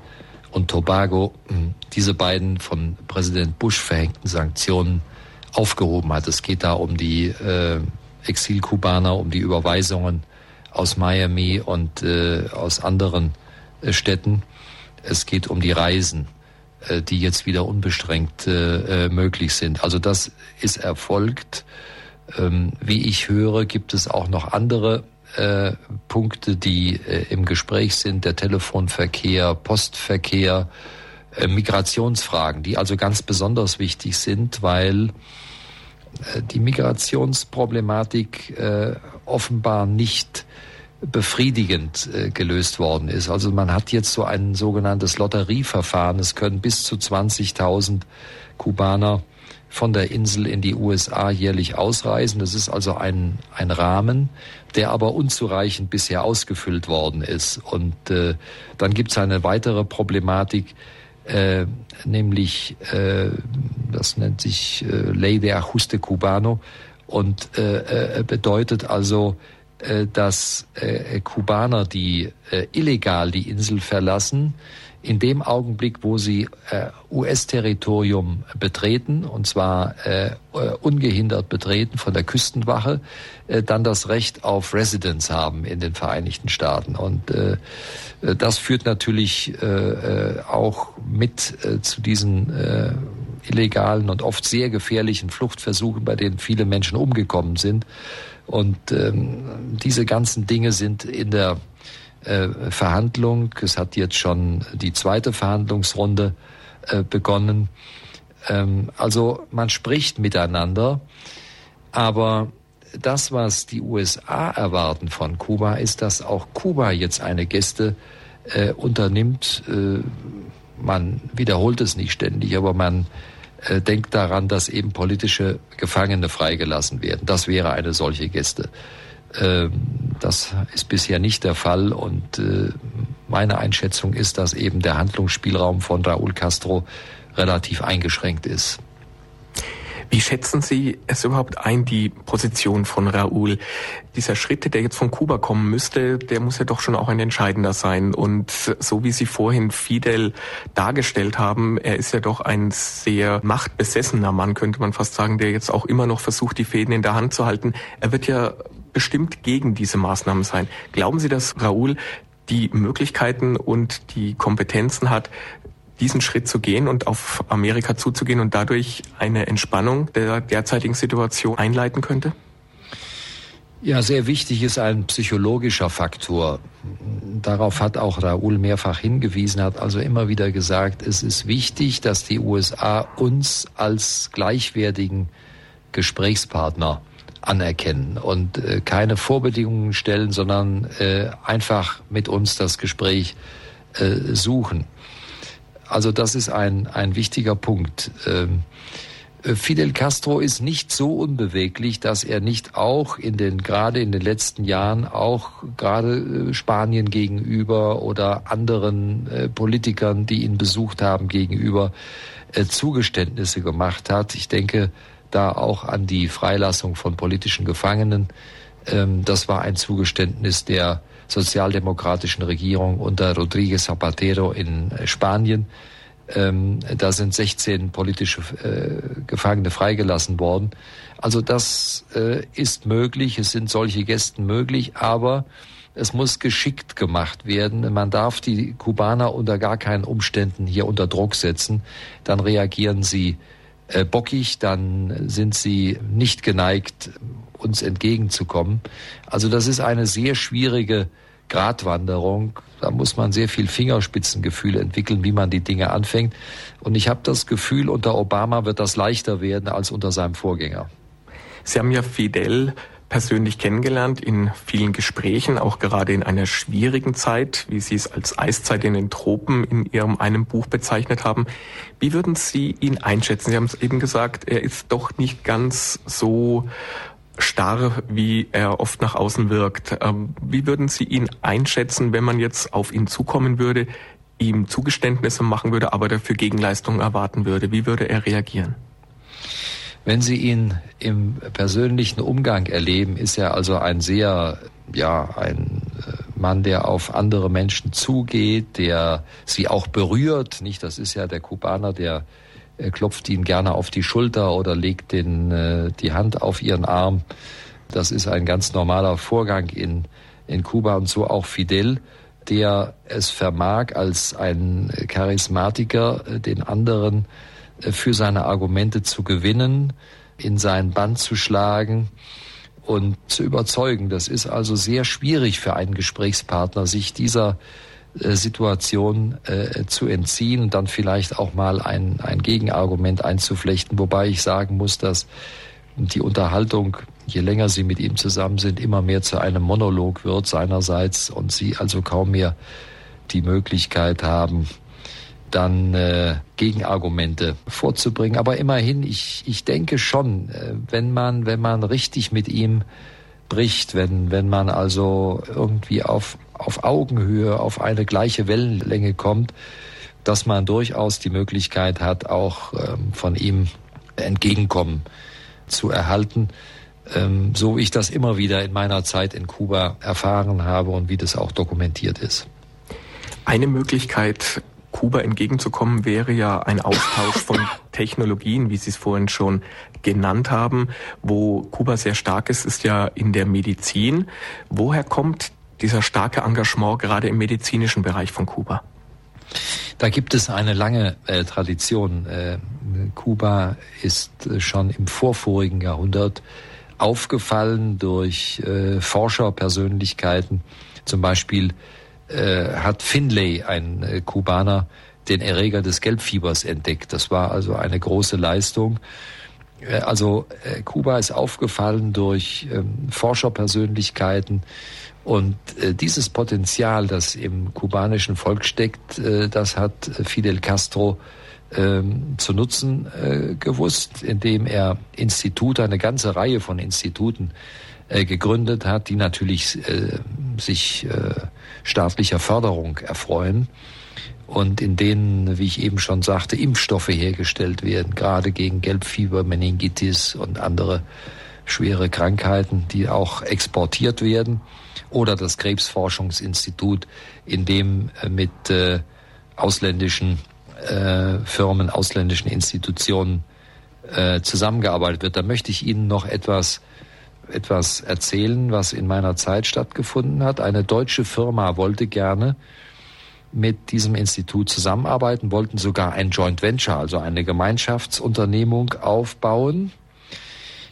und Tobago hm, diese beiden von Präsident Bush verhängten Sanktionen aufgehoben hat. Es geht da um die äh, Exilkubaner, um die Überweisungen aus Miami und äh, aus anderen äh, Städten. Es geht um die Reisen, äh, die jetzt wieder unbeschränkt äh, äh möglich sind. Also das ist erfolgt. Ähm, wie ich höre, gibt es auch noch andere äh, Punkte, die äh, im Gespräch sind, der Telefonverkehr, Postverkehr, äh, Migrationsfragen, die also ganz besonders wichtig sind, weil die Migrationsproblematik äh, offenbar nicht befriedigend äh, gelöst worden ist. Also man hat jetzt so ein sogenanntes Lotterieverfahren. Es können bis zu 20.000 Kubaner von der Insel in die USA jährlich ausreisen. Das ist also ein, ein Rahmen, der aber unzureichend bisher ausgefüllt worden ist. Und äh, dann gibt es eine weitere Problematik, äh, nämlich, äh, das nennt sich äh, Ley de Ajuste Cubano. Und äh, äh, bedeutet also, äh, dass äh, Kubaner, die illegal die Insel verlassen, in dem Augenblick, wo sie äh, US-Territorium betreten, und zwar äh, ungehindert betreten von der Küstenwache, äh, dann das Recht auf Residence haben in den Vereinigten Staaten. Und äh, das führt natürlich äh, äh auch mit äh, zu diesen äh, illegalen und oft sehr gefährlichen Fluchtversuchen, bei denen viele Menschen umgekommen sind. Und ähm, diese ganzen Dinge sind in der äh, Verhandlung. Es hat jetzt schon die zweite Verhandlungsrunde äh, begonnen. Ähm, also man spricht miteinander, aber das, was die USA erwarten von Kuba, ist, dass auch Kuba jetzt eine Geste äh, unternimmt. Äh, man wiederholt es nicht ständig, aber man äh, denkt daran, dass eben politische Gefangene freigelassen werden. Das wäre eine solche Geste. Ähm, das ist bisher nicht der Fall und äh, meine Einschätzung ist, dass eben der Handlungsspielraum von Raúl Castro relativ eingeschränkt ist. Wie schätzen Sie es überhaupt ein, die Position von Raúl? Dieser Schritt, der jetzt von Kuba kommen müsste, der muss ja doch schon auch ein entscheidender sein. Und so wie Sie vorhin Fidel dargestellt haben, er ist ja doch ein sehr machtbesessener Mann, könnte man fast sagen, der jetzt auch immer noch versucht, die Fäden in der Hand zu halten. Er wird ja bestimmt gegen diese Maßnahmen sein. Glauben Sie, dass Raúl die Möglichkeiten und die Kompetenzen hat, diesen Schritt zu gehen und auf Amerika zuzugehen und dadurch eine Entspannung der derzeitigen Situation einleiten könnte? Ja, sehr wichtig ist ein psychologischer Faktor. Darauf hat auch Raoul mehrfach hingewiesen, hat also immer wieder gesagt, es ist wichtig, dass die USA uns als gleichwertigen Gesprächspartner anerkennen und äh, keine Vorbedingungen stellen, sondern äh, einfach mit uns das Gespräch äh, suchen. Also das ist ein, ein wichtiger Punkt. Ähm, äh, Fidel Castro ist nicht so unbeweglich, dass er nicht auch in den, gerade in den letzten Jahren, auch gerade äh, Spanien gegenüber oder anderen äh, Politikern, die ihn besucht haben, gegenüber Zugeständnisse gemacht hat. Ich denke da auch an die Freilassung von politischen Gefangenen. Ähm, das war ein Zugeständnis der sozialdemokratischen Regierung unter Rodríguez Zapatero in äh, Spanien. Ähm, da sind 16 politische äh, Gefangene freigelassen worden. Also das äh, ist möglich, es sind solche Gästen möglich, aber es muss geschickt gemacht werden. Man darf die Kubaner unter gar keinen Umständen hier unter Druck setzen. Dann reagieren sie äh, bockig, dann sind sie nicht geneigt, uns entgegenzukommen. Also das ist eine sehr schwierige Gratwanderung. Da muss man sehr viel Fingerspitzengefühl entwickeln, wie man die Dinge anfängt. Und ich habe das Gefühl, unter Obama wird das leichter werden als unter seinem Vorgänger. Sie haben ja Fidel persönlich kennengelernt in vielen Gesprächen, auch gerade in einer schwierigen Zeit, wie Sie es als Eiszeit in den Tropen in Ihrem einem Buch bezeichnet haben. Wie würden Sie ihn einschätzen? Sie haben es eben gesagt, er ist doch nicht ganz so starr, wie er oft nach außen wirkt. Ähm, wie würden Sie ihn einschätzen, wenn man jetzt auf ihn zukommen würde, ihm Zugeständnisse machen würde, aber dafür Gegenleistungen erwarten würde? Wie würde er reagieren? Wenn Sie ihn im persönlichen Umgang erleben, ist er also ein sehr, ja, ein äh, Mann, der auf andere Menschen zugeht, der sie auch berührt. Nicht, das ist ja der Kubaner, der er klopft ihn gerne auf die Schulter oder legt den, äh, die Hand auf ihren Arm. Das ist ein ganz normaler Vorgang in, in Kuba und so auch Fidel, der es vermag, als ein Charismatiker äh, den anderen äh, für seine Argumente zu gewinnen, in seinen Band zu schlagen und zu überzeugen. Das ist also sehr schwierig für einen Gesprächspartner, sich dieser äh, Situation äh, zu entziehen und dann vielleicht auch mal ein, ein Gegenargument einzuflechten. Wobei ich sagen muss, dass die Unterhaltung, je länger Sie mit ihm zusammen sind, immer mehr zu einem Monolog wird seinerseits und Sie also kaum mehr die Möglichkeit haben, dann äh, Gegenargumente vorzubringen. Aber immerhin, ich, ich denke schon, äh, wenn man, wenn man richtig mit ihm bricht, wenn, wenn man also irgendwie auf, auf Augenhöhe, auf eine gleiche Wellenlänge kommt, dass man durchaus die Möglichkeit hat, auch ähm, von ihm Entgegenkommen zu erhalten, ähm, so wie ich das immer wieder in meiner Zeit in Kuba erfahren habe und wie das auch dokumentiert ist. Eine Möglichkeit, Kuba entgegenzukommen, wäre ja ein Austausch von Technologien, wie Sie es vorhin schon genannt haben. Wo Kuba sehr stark ist, ist ja in der Medizin. Woher kommt dieser starke Engagement gerade im medizinischen Bereich von Kuba? Da gibt es eine lange äh, Tradition. Äh, Kuba ist äh, schon im vorvorigen Jahrhundert aufgefallen durch äh, Forscherpersönlichkeiten, zum Beispiel äh, hat Finlay, ein äh, Kubaner, den Erreger des Gelbfiebers entdeckt. Das war also eine große Leistung. Äh, also äh, Kuba ist aufgefallen durch ähm, Forscherpersönlichkeiten und äh, dieses Potenzial, das im kubanischen Volk steckt, das hat Fidel Castro ähm, zu nutzen gewusst, indem er Institute, eine ganze Reihe von Instituten äh, gegründet hat, die natürlich äh, sich äh, staatlicher Förderung erfreuen und in denen, wie ich eben schon sagte, Impfstoffe hergestellt werden, gerade gegen Gelbfieber, Meningitis und andere schwere Krankheiten, die auch exportiert werden. Oder das Krebsforschungsinstitut, in dem äh, mit äh, ausländischen äh, Firmen, ausländischen Institutionen äh, zusammengearbeitet wird. Da möchte ich Ihnen noch etwas etwas erzählen, was in meiner Zeit stattgefunden hat. Eine deutsche Firma wollte gerne mit diesem Institut zusammenarbeiten, wollten sogar ein Joint Venture, also eine Gemeinschaftsunternehmung aufbauen.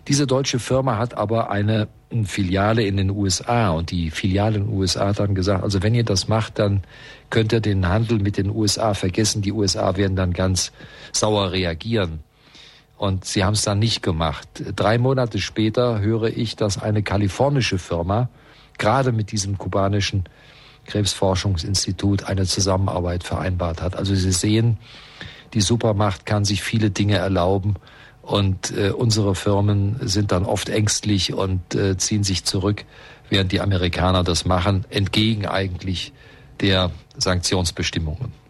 Diese deutsche Firma hat aber eine Filiale in den USA und die Filiale in den USA hat dann gesagt, also wenn ihr das macht, dann könnt ihr den Handel mit den USA vergessen. Die USA werden dann ganz sauer reagieren. Und sie haben es dann nicht gemacht. Drei Monate später höre ich, dass eine kalifornische Firma gerade mit diesem kubanischen Krebsforschungsinstitut eine Zusammenarbeit vereinbart hat. Also Sie sehen, die Supermacht kann sich viele Dinge erlauben und äh, unsere Firmen sind dann oft ängstlich und äh, ziehen sich zurück, während die Amerikaner das machen, entgegen eigentlich der Sanktionsbestimmungen.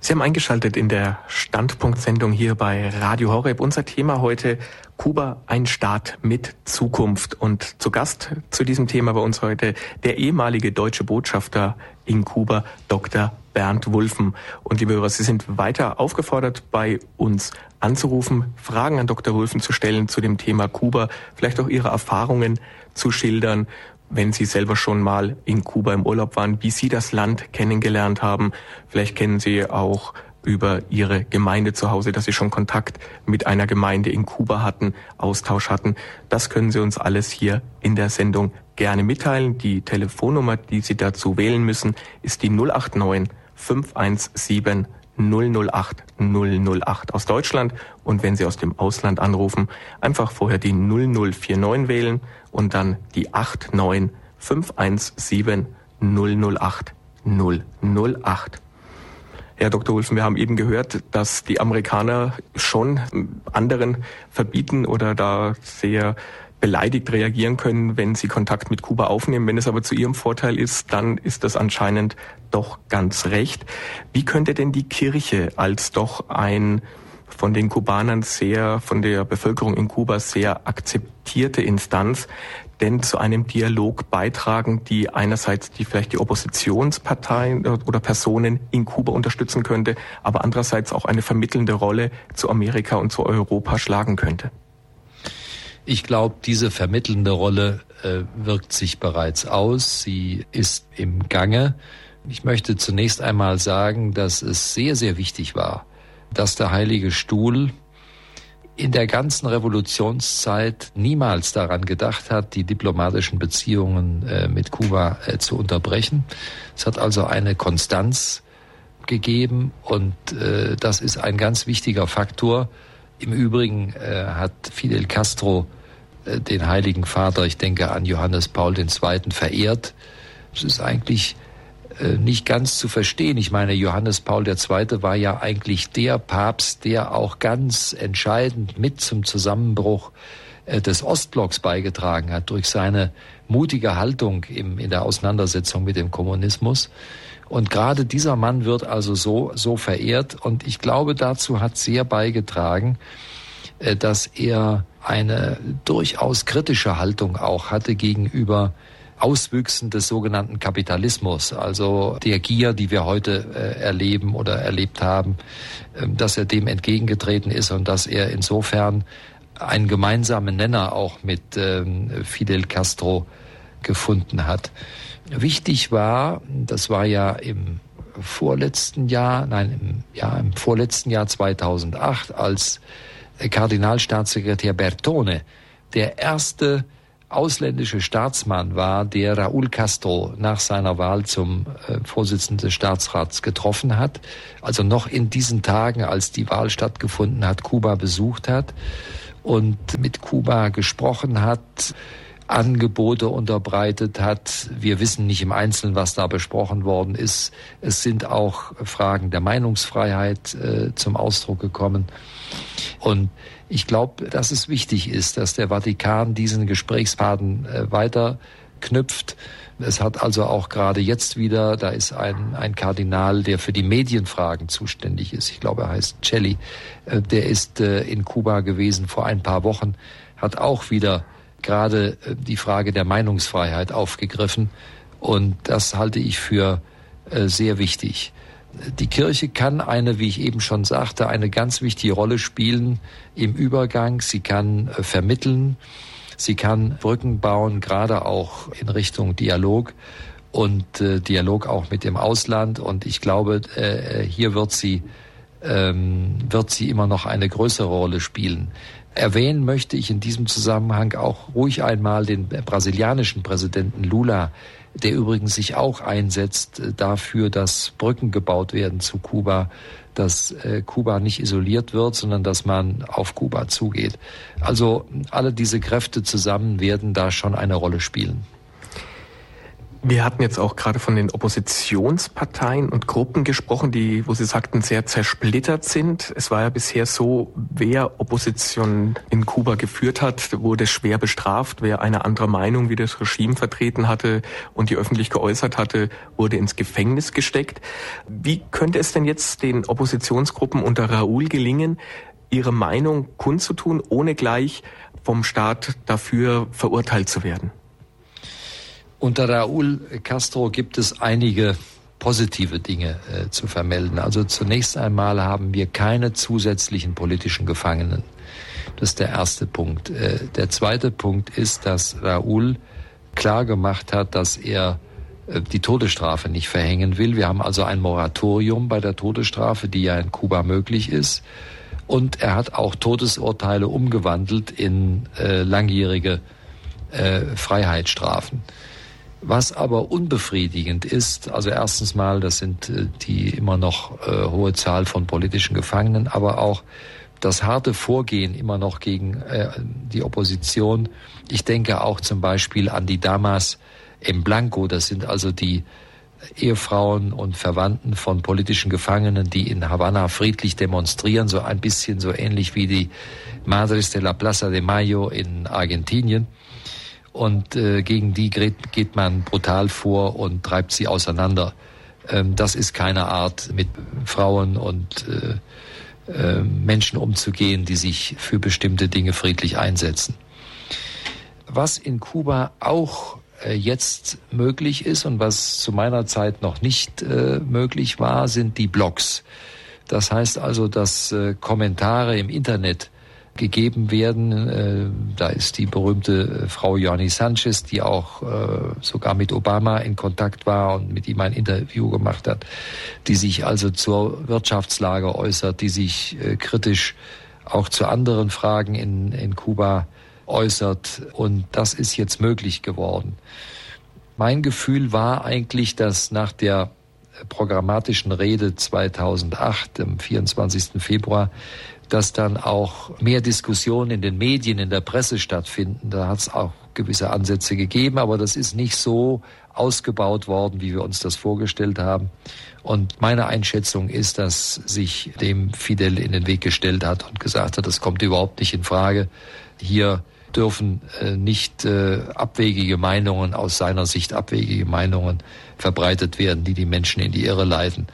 Sie haben eingeschaltet in der Standpunktsendung hier bei Radio Horeb. Unser Thema heute Kuba, ein Staat mit Zukunft. Und zu Gast zu diesem Thema bei uns heute der ehemalige deutsche Botschafter in Kuba, Dr. Bernd Wulfen. Und liebe Hörer, Sie sind weiter aufgefordert, bei uns anzurufen, Fragen an Dr. Wulfen zu stellen zu dem Thema Kuba, vielleicht auch Ihre Erfahrungen zu schildern wenn Sie selber schon mal in Kuba im Urlaub waren, wie Sie das Land kennengelernt haben. Vielleicht kennen Sie auch über Ihre Gemeinde zu Hause, dass Sie schon Kontakt mit einer Gemeinde in Kuba hatten, Austausch hatten. Das können Sie uns alles hier in der Sendung gerne mitteilen. Die Telefonnummer, die Sie dazu wählen müssen, ist die 089 517 008 008 aus Deutschland und wenn Sie aus dem Ausland anrufen, einfach vorher die 0049 wählen und dann die 89 517 008 008. Herr Dr. Wulfen, wir haben eben gehört, dass die Amerikaner schon anderen verbieten oder da sehr beleidigt reagieren können, wenn sie Kontakt mit Kuba aufnehmen. Wenn es aber zu ihrem Vorteil ist, dann ist das anscheinend doch ganz recht. Wie könnte denn die Kirche als doch ein von den Kubanern sehr, von der Bevölkerung in Kuba sehr akzeptierte Instanz denn zu einem Dialog beitragen, die einerseits die vielleicht die Oppositionsparteien oder Personen in Kuba unterstützen könnte, aber andererseits auch eine vermittelnde Rolle zu Amerika und zu Europa schlagen könnte? Ich glaube, diese vermittelnde Rolle äh, wirkt sich bereits aus. Sie ist im Gange. Ich möchte zunächst einmal sagen, dass es sehr, sehr wichtig war, dass der Heilige Stuhl in der ganzen Revolutionszeit niemals daran gedacht hat, die diplomatischen Beziehungen äh, mit Kuba äh, zu unterbrechen. Es hat also eine Konstanz gegeben und äh, das ist ein ganz wichtiger Faktor. Im Übrigen hat Fidel Castro den Heiligen Vater, ich denke an Johannes Paul II., verehrt. Es ist eigentlich äh, nicht ganz zu verstehen. Ich meine, Johannes Paul II. war ja eigentlich der Papst, der auch ganz entscheidend mit zum Zusammenbruch äh, des Ostblocks beigetragen hat durch seine mutige Haltung in der Auseinandersetzung mit dem Kommunismus. Und gerade dieser Mann wird also so, so verehrt. Und ich glaube, dazu hat sehr beigetragen, äh, dass er eine durchaus kritische Haltung auch hatte gegenüber Auswüchsen des sogenannten Kapitalismus, also der Gier, die wir heute äh, erleben oder erlebt haben, äh, dass er dem entgegengetreten ist und dass er insofern einen gemeinsamen Nenner auch mit ähm, Fidel Castro gefunden hat. Wichtig war, das war ja im vorletzten Jahr, nein, im, ja, im vorletzten Jahr 2008, als Kardinalstaatssekretär Bertone der erste ausländische Staatsmann war, der Raúl Castro nach seiner Wahl zum äh, Vorsitzenden des Staatsrats getroffen hat, also noch in diesen Tagen, als die Wahl stattgefunden hat, Kuba besucht hat und mit Kuba gesprochen hat, Angebote unterbreitet hat. Wir wissen nicht im Einzelnen, was da besprochen worden ist. Es sind auch Fragen der Meinungsfreiheit äh, zum Ausdruck gekommen. Und ich glaube, dass es wichtig ist, dass der Vatikan diesen Gesprächsfaden äh, weiter knüpft. Es hat also auch gerade jetzt wieder, da ist ein, ein Kardinal, der für die Medienfragen zuständig ist. Ich glaube, er heißt Celli. Äh, der ist äh, in Kuba gewesen vor ein paar Wochen, hat auch wieder gerade äh, die Frage der Meinungsfreiheit aufgegriffen. Und das halte ich für äh, sehr wichtig. Die Kirche kann eine, wie ich eben schon sagte, eine ganz wichtige Rolle spielen im Übergang. Sie kann äh, vermitteln, sie kann Brücken bauen, gerade auch in Richtung Dialog und äh, Dialog auch mit dem Ausland. Und ich glaube, äh, hier wird sie, ähm, wird sie immer noch eine größere Rolle spielen. Erwähnen möchte ich in diesem Zusammenhang auch ruhig einmal den brasilianischen Präsidenten Lula, der übrigens sich auch einsetzt äh, dafür, dass Brücken gebaut werden zu Kuba, dass äh, Kuba nicht isoliert wird, sondern dass man auf Kuba zugeht. Also alle diese Kräfte zusammen werden da schon eine Rolle spielen. Wir hatten jetzt auch gerade von den Oppositionsparteien und Gruppen gesprochen, die, wo Sie sagten, sehr zersplittert sind. Es war ja bisher so, wer Opposition in Kuba geführt hat, wurde schwer bestraft. Wer eine andere Meinung wie das Regime vertreten hatte und die öffentlich geäußert hatte, wurde ins Gefängnis gesteckt. Wie könnte es denn jetzt den Oppositionsgruppen unter Raúl gelingen, ihre Meinung kundzutun, ohne gleich vom Staat dafür verurteilt zu werden? Unter Raúl Castro gibt es einige positive Dinge äh, zu vermelden. Also zunächst einmal haben wir keine zusätzlichen politischen Gefangenen. Das ist der erste Punkt. Äh, der zweite Punkt ist, dass Raúl klar gemacht hat, dass er äh, die Todesstrafe nicht verhängen will. Wir haben also ein Moratorium bei der Todesstrafe, die ja in Kuba möglich ist. Und er hat auch Todesurteile umgewandelt in äh, langjährige äh, Freiheitsstrafen. Was aber unbefriedigend ist, also erstens mal, das sind äh, die immer noch äh, hohe Zahl von politischen Gefangenen, aber auch das harte Vorgehen immer noch gegen äh, die Opposition. Ich denke auch zum Beispiel an die Damas im Blanco, das sind also die Ehefrauen und Verwandten von politischen Gefangenen, die in Havanna friedlich demonstrieren, so ein bisschen so ähnlich wie die Madres de la Plaza de Mayo in Argentinien und äh, gegen die geht man brutal vor und treibt sie auseinander. Ähm, das ist keine Art, mit Frauen und äh, äh, Menschen umzugehen, die sich für bestimmte Dinge friedlich einsetzen. Was in Kuba auch äh, jetzt möglich ist und was zu meiner Zeit noch nicht äh, möglich war, sind die Blogs. Das heißt also, dass äh, Kommentare im Internet gegeben werden. Äh, da ist die berühmte äh, Frau Johnny Sanchez, die auch äh, sogar mit Obama in Kontakt war und mit ihm ein Interview gemacht hat, die sich also zur Wirtschaftslage äußert, die sich kritisch auch zu anderen Fragen in, in Kuba äußert. Und das ist jetzt möglich geworden. Mein Gefühl war eigentlich, dass nach der programmatischen Rede 2008, am 24. Februar, dass dann auch mehr Diskussionen in den Medien, in der Presse stattfinden. Da hat es auch gewisse Ansätze gegeben, aber das ist nicht so ausgebaut worden, wie wir uns das vorgestellt haben. Und meine Einschätzung ist, dass sich dem Fidel in den Weg gestellt hat und gesagt hat, das kommt überhaupt nicht in Frage. Hier dürfen äh, nicht äh, abwegige Meinungen, aus seiner Sicht abwegige Meinungen verbreitet werden, die die Menschen in die Irre leiten.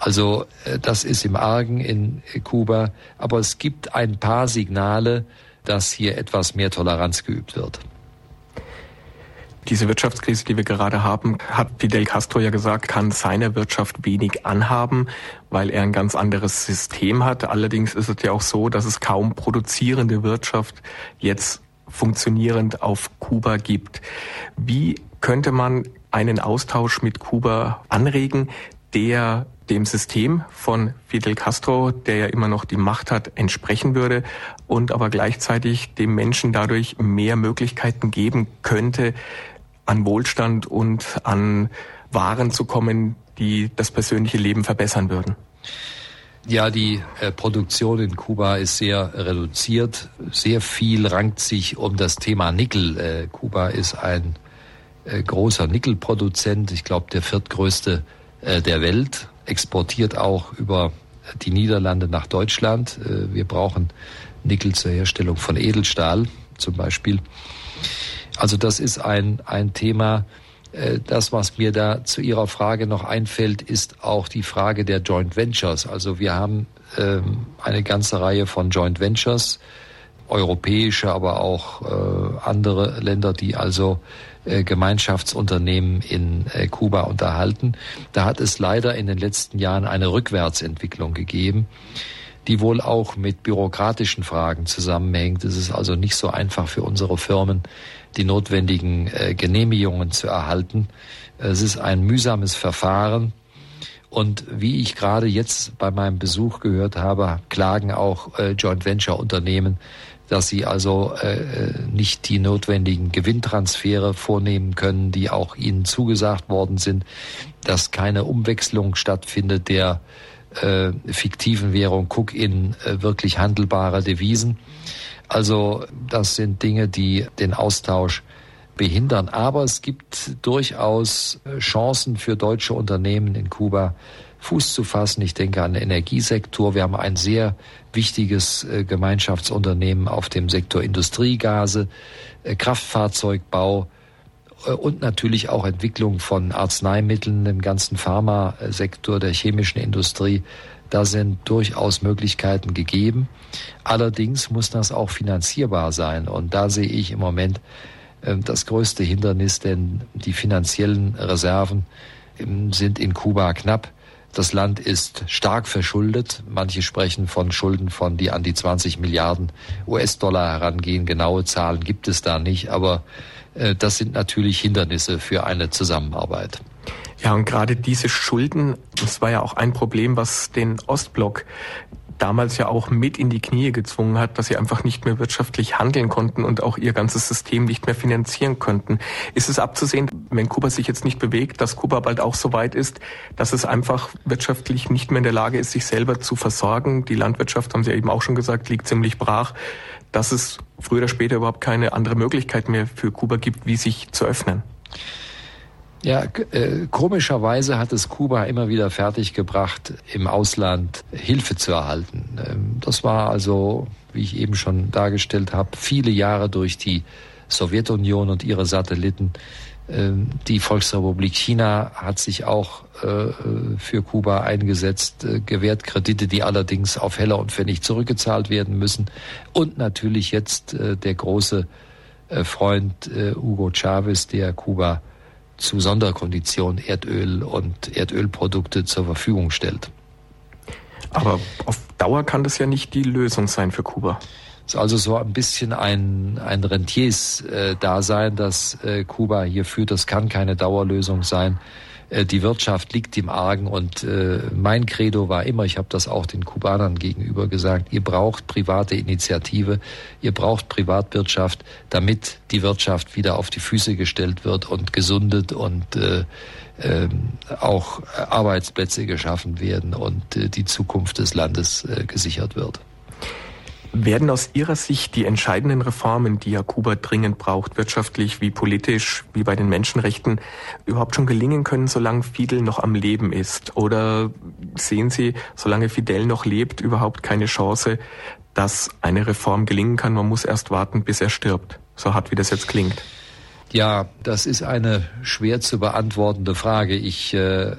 Also äh, das ist im Argen in Kuba, aber es gibt ein paar Signale, dass hier etwas mehr Toleranz geübt wird. Diese Wirtschaftskrise, die wir gerade haben, hat Fidel Castro ja gesagt, kann seiner Wirtschaft wenig anhaben, weil er ein ganz anderes System hat. Allerdings ist es ja auch so, dass es kaum produzierende Wirtschaft jetzt funktionierend auf Kuba gibt. Wie könnte man einen Austausch mit Kuba anregen, der dem System von Fidel Castro, der ja immer noch die Macht hat, entsprechen würde und aber gleichzeitig dem Menschen dadurch mehr Möglichkeiten geben könnte, an Wohlstand und an Waren zu kommen, die das persönliche Leben verbessern würden. Ja, die äh, Produktion in Kuba ist sehr reduziert. Sehr viel rankt sich um das Thema Nickel. Äh, Kuba ist ein äh, großer Nickelproduzent, ich glaube der viertgrößte der Welt, exportiert auch über die Niederlande nach Deutschland. Äh, wir brauchen Nickel zur Herstellung von Edelstahl zum Beispiel. Also das ist ein, ein Thema, äh, das, was mir da zu Ihrer Frage noch einfällt, ist auch die Frage der Joint Ventures. Also wir haben ähm, eine ganze Reihe von Joint Ventures, europäische, aber auch äh, andere Länder, die also äh, Gemeinschaftsunternehmen in äh, Kuba unterhalten. Da hat es leider in den letzten Jahren eine Rückwärtsentwicklung gegeben die wohl auch mit bürokratischen Fragen zusammenhängt. Es ist also nicht so einfach für unsere Firmen, die notwendigen äh, Genehmigungen zu erhalten. Es ist ein mühsames Verfahren. Und wie ich gerade jetzt bei meinem Besuch gehört habe, klagen auch äh, Joint Venture Unternehmen, dass sie also äh, äh, nicht die notwendigen Gewinntransfere vornehmen können, die auch ihnen zugesagt worden sind, dass keine Umwechslung stattfindet der äh, fiktiven Währung Cook in äh, wirklich handelbare Devisen. Also das sind Dinge, die den Austausch behindern. Aber es gibt durchaus äh, Chancen für deutsche Unternehmen in Kuba, Fuß zu fassen. Ich denke an den Energiesektor. Wir haben ein sehr wichtiges äh, Gemeinschaftsunternehmen auf dem Sektor Industriegase, äh, Kraftfahrzeugbau und natürlich auch Entwicklung von Arzneimitteln im ganzen Pharmasektor der chemischen Industrie. Da sind durchaus Möglichkeiten gegeben. Allerdings muss das auch finanzierbar sein. Und da sehe ich im Moment äh, das größte Hindernis, denn die finanziellen Reserven ähm, sind in Kuba knapp. Das Land ist stark verschuldet. Manche sprechen von Schulden von, die an die 20 Milliarden US-Dollar herangehen. Genaue Zahlen gibt es da nicht, aber äh, das sind natürlich Hindernisse für eine Zusammenarbeit. Ja, und gerade diese Schulden, das war ja auch ein Problem, was den Ostblock damals ja auch mit in die Knie gezwungen hat, dass sie einfach nicht mehr wirtschaftlich handeln konnten und auch ihr ganzes System nicht mehr finanzieren könnten. Ist es abzusehen, wenn Kuba sich jetzt nicht bewegt, dass Kuba bald auch so weit ist, dass es einfach wirtschaftlich nicht mehr in der Lage ist, sich selber zu versorgen? Die Landwirtschaft, haben Sie eben auch schon gesagt, liegt ziemlich brach, dass es früher oder später überhaupt keine andere Möglichkeit mehr für Kuba gibt, wie sich zu öffnen? Ja, äh, komischerweise hat es Kuba immer wieder fertiggebracht, im Ausland Hilfe zu erhalten. Ähm, das war also, wie ich eben schon dargestellt habe, viele Jahre durch die Sowjetunion und ihre Satelliten. Ähm, die Volksrepublik China hat sich auch äh, für Kuba eingesetzt, äh, gewährt Kredite, die allerdings auf Heller und Pfennig zurückgezahlt werden müssen. Und natürlich jetzt äh, der große äh, Freund äh, Hugo Chavez, der Kuba zu Sonderkonditionen Erdöl und Erdölprodukte zur Verfügung stellt. Aber auf Dauer kann das ja nicht die Lösung sein für Kuba. Es ist also so ein bisschen ein, ein Rentiers-Dasein, äh, das äh, Kuba hier führt. Das kann keine Dauerlösung sein. Äh, die Wirtschaft liegt im Argen und äh, mein Credo war immer, ich habe das auch den Kubanern gegenüber gesagt, ihr braucht private Initiative, ihr braucht Privatwirtschaft, damit die Wirtschaft wieder auf die Füße gestellt wird und gesundet und äh, äh, auch Arbeitsplätze geschaffen werden und die Zukunft des Landes gesichert wird. Werden aus Ihrer Sicht die entscheidenden Reformen, die ja Kuba dringend braucht, wirtschaftlich wie politisch, wie bei den Menschenrechten, überhaupt schon gelingen können, solange Fidel noch am Leben ist? Oder sehen Sie, solange Fidel noch lebt, überhaupt keine Chance, dass eine Reform gelingen kann? Man muss erst warten, bis er stirbt, so hart wie das jetzt klingt. Ja, das ist eine schwer zu beantwortende Frage. Ich äh,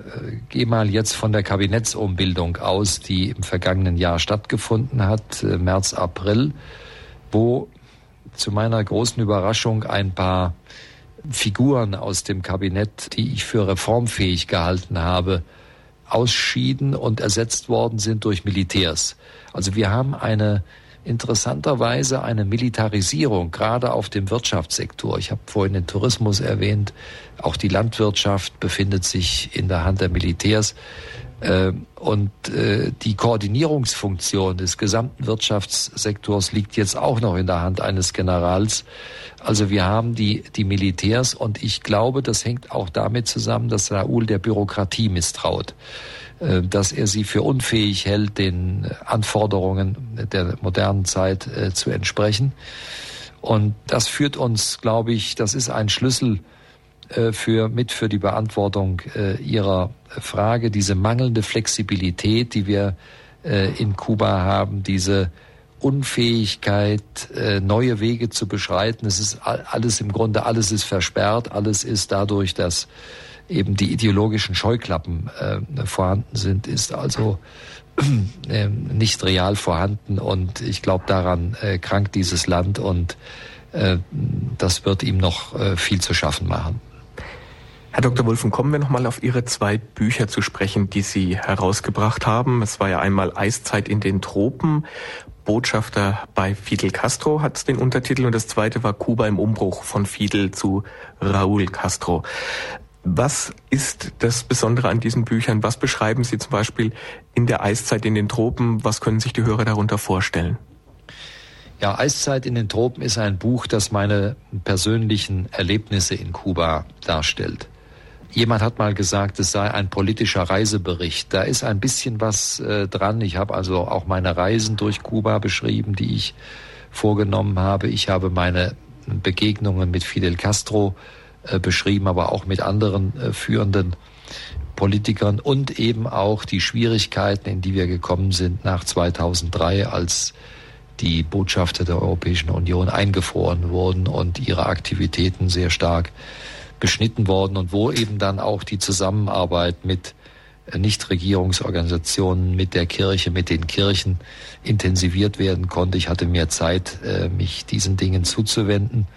gehe mal jetzt von der Kabinettsumbildung aus, die im vergangenen Jahr stattgefunden hat, äh, März, April, wo zu meiner großen Überraschung ein paar Figuren aus dem Kabinett, die ich für reformfähig gehalten habe, ausschieden und ersetzt worden sind durch Militärs. Also wir haben eine interessanterweise eine Militarisierung, gerade auf dem Wirtschaftssektor. Ich habe vorhin den Tourismus erwähnt, auch die Landwirtschaft befindet sich in der Hand der Militärs. Ähm, und äh, die Koordinierungsfunktion des gesamten Wirtschaftssektors liegt jetzt auch noch in der Hand eines Generals. Also wir haben die, die Militärs und ich glaube, das hängt auch damit zusammen, dass Raoul der Bürokratie misstraut. Äh, dass er sie für unfähig hält, den Anforderungen der modernen Zeit äh, zu entsprechen. Und das führt uns, glaube ich, das ist ein Schlüssel äh, für, mit für die Beantwortung Ihrer Frage, diese mangelnde Flexibilität, die wir in Kuba haben, diese Unfähigkeit, neue Wege zu beschreiten. Es ist alles im Grunde, alles ist versperrt, alles ist dadurch, dass eben die ideologischen Scheuklappen äh, vorhanden sind, ist also äh, nicht real vorhanden und ich glaube, daran äh, krankt dieses Land und äh, das wird ihm noch äh, viel zu schaffen machen. Herr Dr. Wulfen, kommen wir nochmal auf Ihre zwei Bücher zu sprechen, die Sie herausgebracht haben. Es war ja einmal Eiszeit in den Tropen. Botschafter bei Fidel Castro hat den Untertitel und das zweite war Kuba im Umbruch von Fidel zu Raúl Castro. Was ist das Besondere an diesen Büchern? Was beschreiben Sie zum Beispiel in der Eiszeit in den Tropen? Was können sich die Hörer darunter vorstellen? Ja, Eiszeit in den Tropen ist ein Buch, das meine persönlichen Erlebnisse in Kuba darstellt. Jemand hat mal gesagt, es sei ein politischer Reisebericht. Da ist ein bisschen was äh, dran. Ich habe also auch meine Reisen durch Kuba beschrieben, die ich vorgenommen habe. Ich habe meine Begegnungen mit Fidel Castro äh, beschrieben, aber auch mit anderen äh, führenden Politikern und eben auch die Schwierigkeiten, in die wir gekommen sind nach 2003, als die Botschafter der Europäischen Union eingefroren wurden und ihre Aktivitäten sehr stark beschnitten worden und wo eben dann auch die Zusammenarbeit mit äh, Nichtregierungsorganisationen, mit der Kirche, mit den Kirchen intensiviert werden konnte. Ich hatte mehr Zeit, mich diesen Dingen zuzuwenden.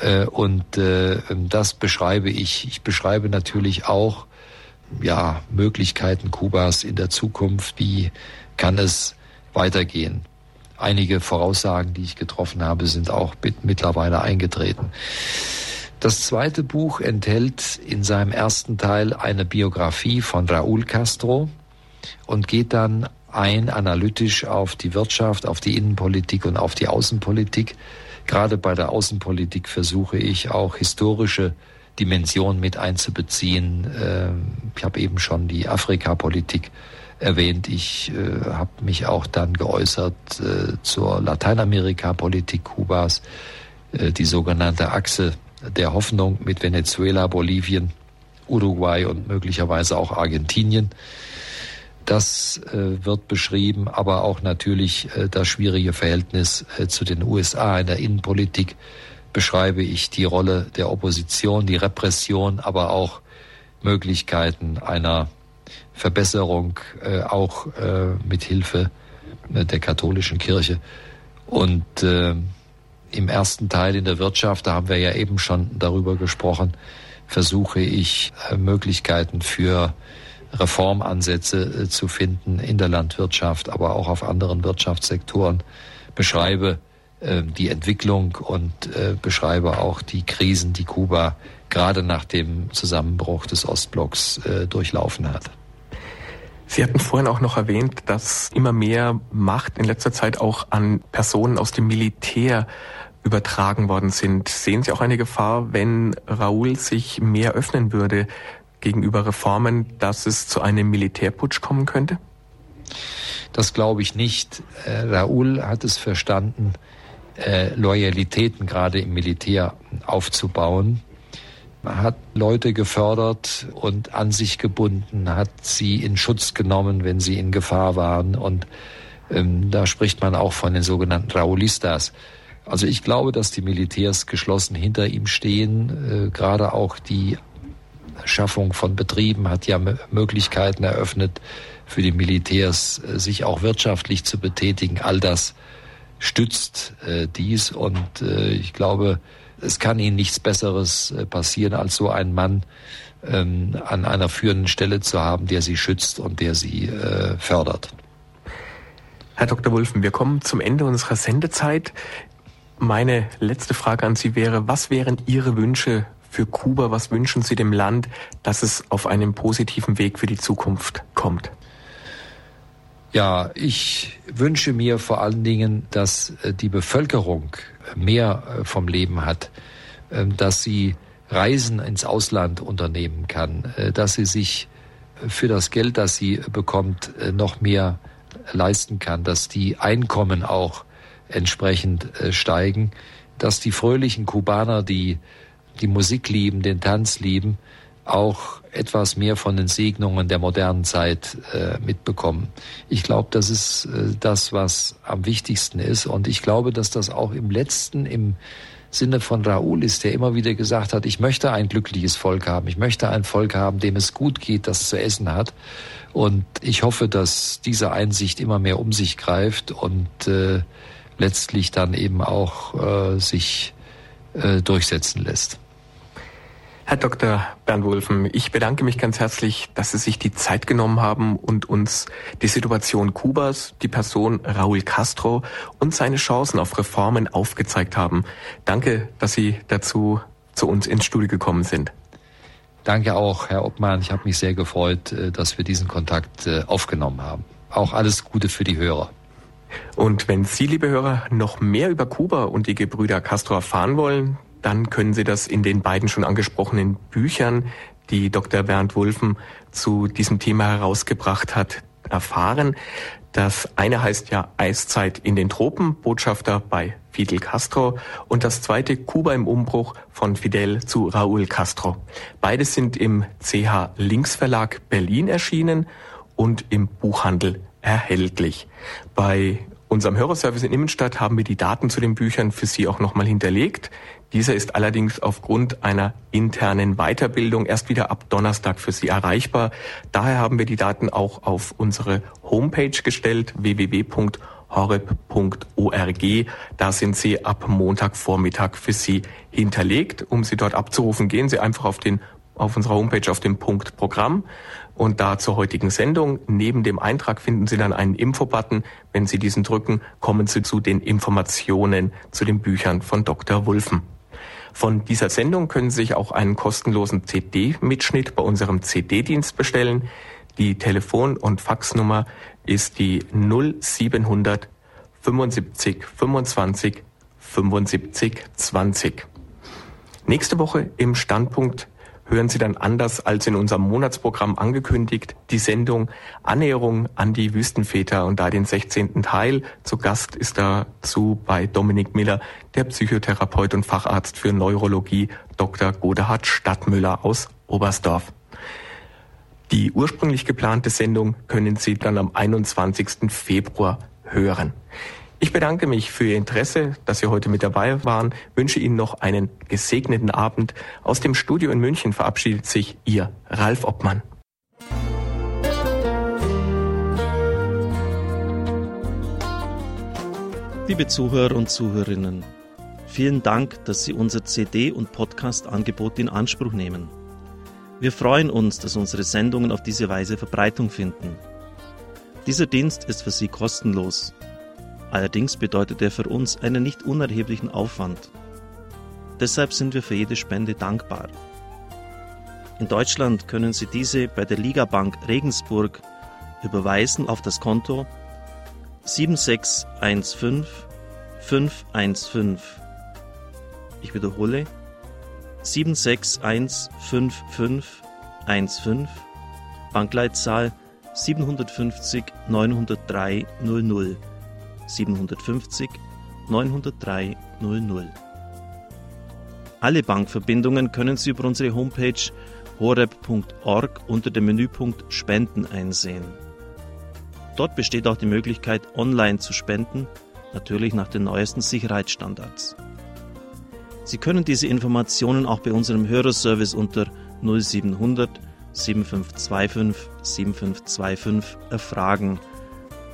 Äh, und äh, das beschreibe ich. Ich beschreibe natürlich auch ja, Möglichkeiten Kubas in der Zukunft. Wie kann es weitergehen? Einige Voraussagen, die ich getroffen habe, sind auch mittlerweile eingetreten. Das zweite Buch enthält in seinem ersten Teil eine Biografie von Raúl Castro und geht dann ein analytisch auf die Wirtschaft, auf die Innenpolitik und auf die Außenpolitik Gerade bei der Außenpolitik versuche ich auch historische Dimensionen mit einzubeziehen. Ähm, ich habe eben schon die Afrikapolitik erwähnt. Ich äh, habe mich auch dann geäußert äh, zur Lateinamerika-Politik Kubas, äh, die sogenannte Achse der Hoffnung mit Venezuela, Bolivien, Uruguay und möglicherweise auch Argentinien. Das äh, wird beschrieben, aber auch natürlich äh, das schwierige Verhältnis äh, zu den USA in der Innenpolitik beschreibe ich die Rolle der Opposition, die Repression, aber auch Möglichkeiten einer Verbesserung, äh, auch äh, mit Hilfe äh, der katholischen Kirche. Und im ersten Teil in der Wirtschaft, da haben wir ja eben schon darüber gesprochen, versuche ich Möglichkeiten für Reformansätze äh, zu finden in der Landwirtschaft, aber auch auf anderen Wirtschaftssektoren, beschreibe äh, die Entwicklung und äh, beschreibe auch die Krisen, die Kuba gerade nach dem Zusammenbruch des Ostblocks durchlaufen hat. Sie hatten vorhin auch noch erwähnt, dass immer mehr Macht in letzter Zeit auch an Personen aus dem Militär übertragen worden sind. Sehen Sie auch eine Gefahr, wenn Raoul sich mehr öffnen würde gegenüber Reformen, dass es zu einem Militärputsch kommen könnte? Das glaube ich nicht. Äh, Raoul hat es verstanden, äh, Loyalitäten gerade im Militär aufzubauen. Man hat Leute gefördert und an sich gebunden, hat sie in Schutz genommen, wenn sie in Gefahr waren. Und ähm, da spricht man auch von den sogenannten Raulistas. Also ich glaube, dass die Militärs geschlossen hinter ihm stehen. Äh, gerade auch die Schaffung von Betrieben hat ja Möglichkeiten eröffnet für die Militärs, äh, sich auch wirtschaftlich zu betätigen. All das stützt äh, dies und äh, ich glaube, es kann ihnen nichts Besseres äh, passieren, als so einen Mann ähm, an einer führenden Stelle zu haben, der sie schützt und der sie äh, fördert. Herr Dr. Wulfen, wir kommen zum Ende unserer Sendezeit. Meine letzte Frage an Sie wäre, was wären Ihre Wünsche für Kuba? Was wünschen Sie dem Land, dass es auf einem positiven Weg für die Zukunft kommt? Ja, ich wünsche mir vor allen Dingen, dass äh, die Bevölkerung mehr äh, vom Leben hat, ähm, dass sie Reisen ins Ausland unternehmen kann, äh, dass sie sich für das Geld, das sie bekommt, noch mehr leisten kann, dass die Einkommen auch entsprechend steigen, dass die fröhlichen Kubaner, die die Musik lieben, den Tanz lieben, auch etwas mehr von den Segnungen der modernen Zeit äh, mitbekommen. Ich glaube, das ist äh, das, was am wichtigsten ist. Und ich glaube, dass das auch im letzten, im Sinne von Raoul ist, der immer wieder gesagt hat, ich möchte ein glückliches Volk haben. Ich möchte ein Volk haben, dem es gut geht, das zu essen hat. Und ich hoffe, dass diese Einsicht immer mehr um sich greift und äh, letztlich dann eben auch äh, sich äh, durchsetzen lässt. Herr Dr. Bernd Wulfen, ich bedanke mich ganz herzlich, dass Sie sich die Zeit genommen haben und uns die Situation Kubas, die Person Raúl Castro und seine Chancen auf Reformen aufgezeigt haben. Danke, dass Sie dazu zu uns ins Studio gekommen sind. Danke auch, Herr Obmann. Ich habe mich sehr gefreut, äh, dass wir diesen Kontakt äh, aufgenommen haben. Auch alles Gute für die Hörer. Und wenn Sie, liebe Hörer, noch mehr über Kuba und die Gebrüder Castro erfahren wollen, dann können Sie das in den beiden schon angesprochenen Büchern, die Dr. Bernd Wulfen zu diesem Thema herausgebracht hat, erfahren. Das eine heißt ja Eiszeit in den Tropen, Botschafter bei Fidel Castro und das zweite Kuba im Umbruch von Fidel zu Raúl Castro. Beide sind im CH Links Verlag Berlin erschienen und im Buchhandel erhältlich. Bei unserem Hörerservice in Immenstadt haben wir die Daten zu den Büchern für Sie auch nochmal hinterlegt. Dieser ist allerdings aufgrund einer internen Weiterbildung erst wieder ab Donnerstag für Sie erreichbar. Daher haben wir die Daten auch auf unsere Homepage gestellt, www.horeb.org. Da sind sie ab Montagvormittag für Sie hinterlegt. Um sie dort abzurufen, gehen Sie einfach auf den auf unserer Homepage auf den Punkt Programm und da zur heutigen Sendung. Neben dem Eintrag finden Sie dann einen Infobutton. Wenn Sie diesen drücken, kommen Sie zu den Informationen zu den Büchern von Dr. Wulfen. Von dieser Sendung können Sie sich auch einen kostenlosen CD-Mitschnitt bei unserem CD-Dienst bestellen. Die Telefon- und Faxnummer ist die 0700 75 25 75 20. Nächste Woche im Standpunkt hören Sie dann anders als in unserem Monatsprogramm angekündigt die Sendung Annäherung an die Wüstenväter und da den 16. Teil. Zu Gast ist dazu bei Dominik Miller der Psychotherapeut und Facharzt für Neurologie Dr. Godehard Stadtmüller aus Oberstdorf. Die ursprünglich geplante Sendung können Sie dann am 21. Februar hören. Ich bedanke mich für Ihr Interesse, dass Sie heute mit dabei waren, wünsche Ihnen noch einen gesegneten Abend. Aus dem Studio in München verabschiedet sich Ihr Ralf Obmann. Liebe Zuhörer und Zuhörerinnen, vielen Dank, dass Sie unser CD- und Podcast-Angebot in Anspruch nehmen. Wir freuen uns, dass unsere Sendungen auf diese Weise Verbreitung finden. Dieser Dienst ist für Sie kostenlos Allerdings bedeutet er für uns einen nicht unerheblichen Aufwand. Deshalb sind wir für jede Spende dankbar. In Deutschland können Sie diese bei der Ligabank Regensburg überweisen auf das Konto 7615 515. Ich wiederhole 7615515, Bankleitzahl 750 903 00. 750 903 00. Alle Bankverbindungen können Sie über unsere Homepage horeb.org unter dem Menüpunkt Spenden einsehen. Dort besteht auch die Möglichkeit, online zu spenden, natürlich nach den neuesten Sicherheitsstandards. Sie können diese Informationen auch bei unserem Hörerservice unter 0700 7525 7525 erfragen.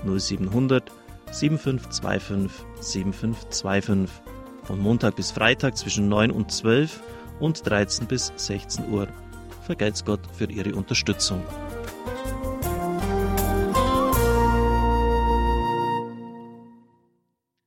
0700 7525 7525 von Montag bis Freitag zwischen 9 und 12 und 13 bis 16 Uhr. Vergelt's Gott für Ihre Unterstützung.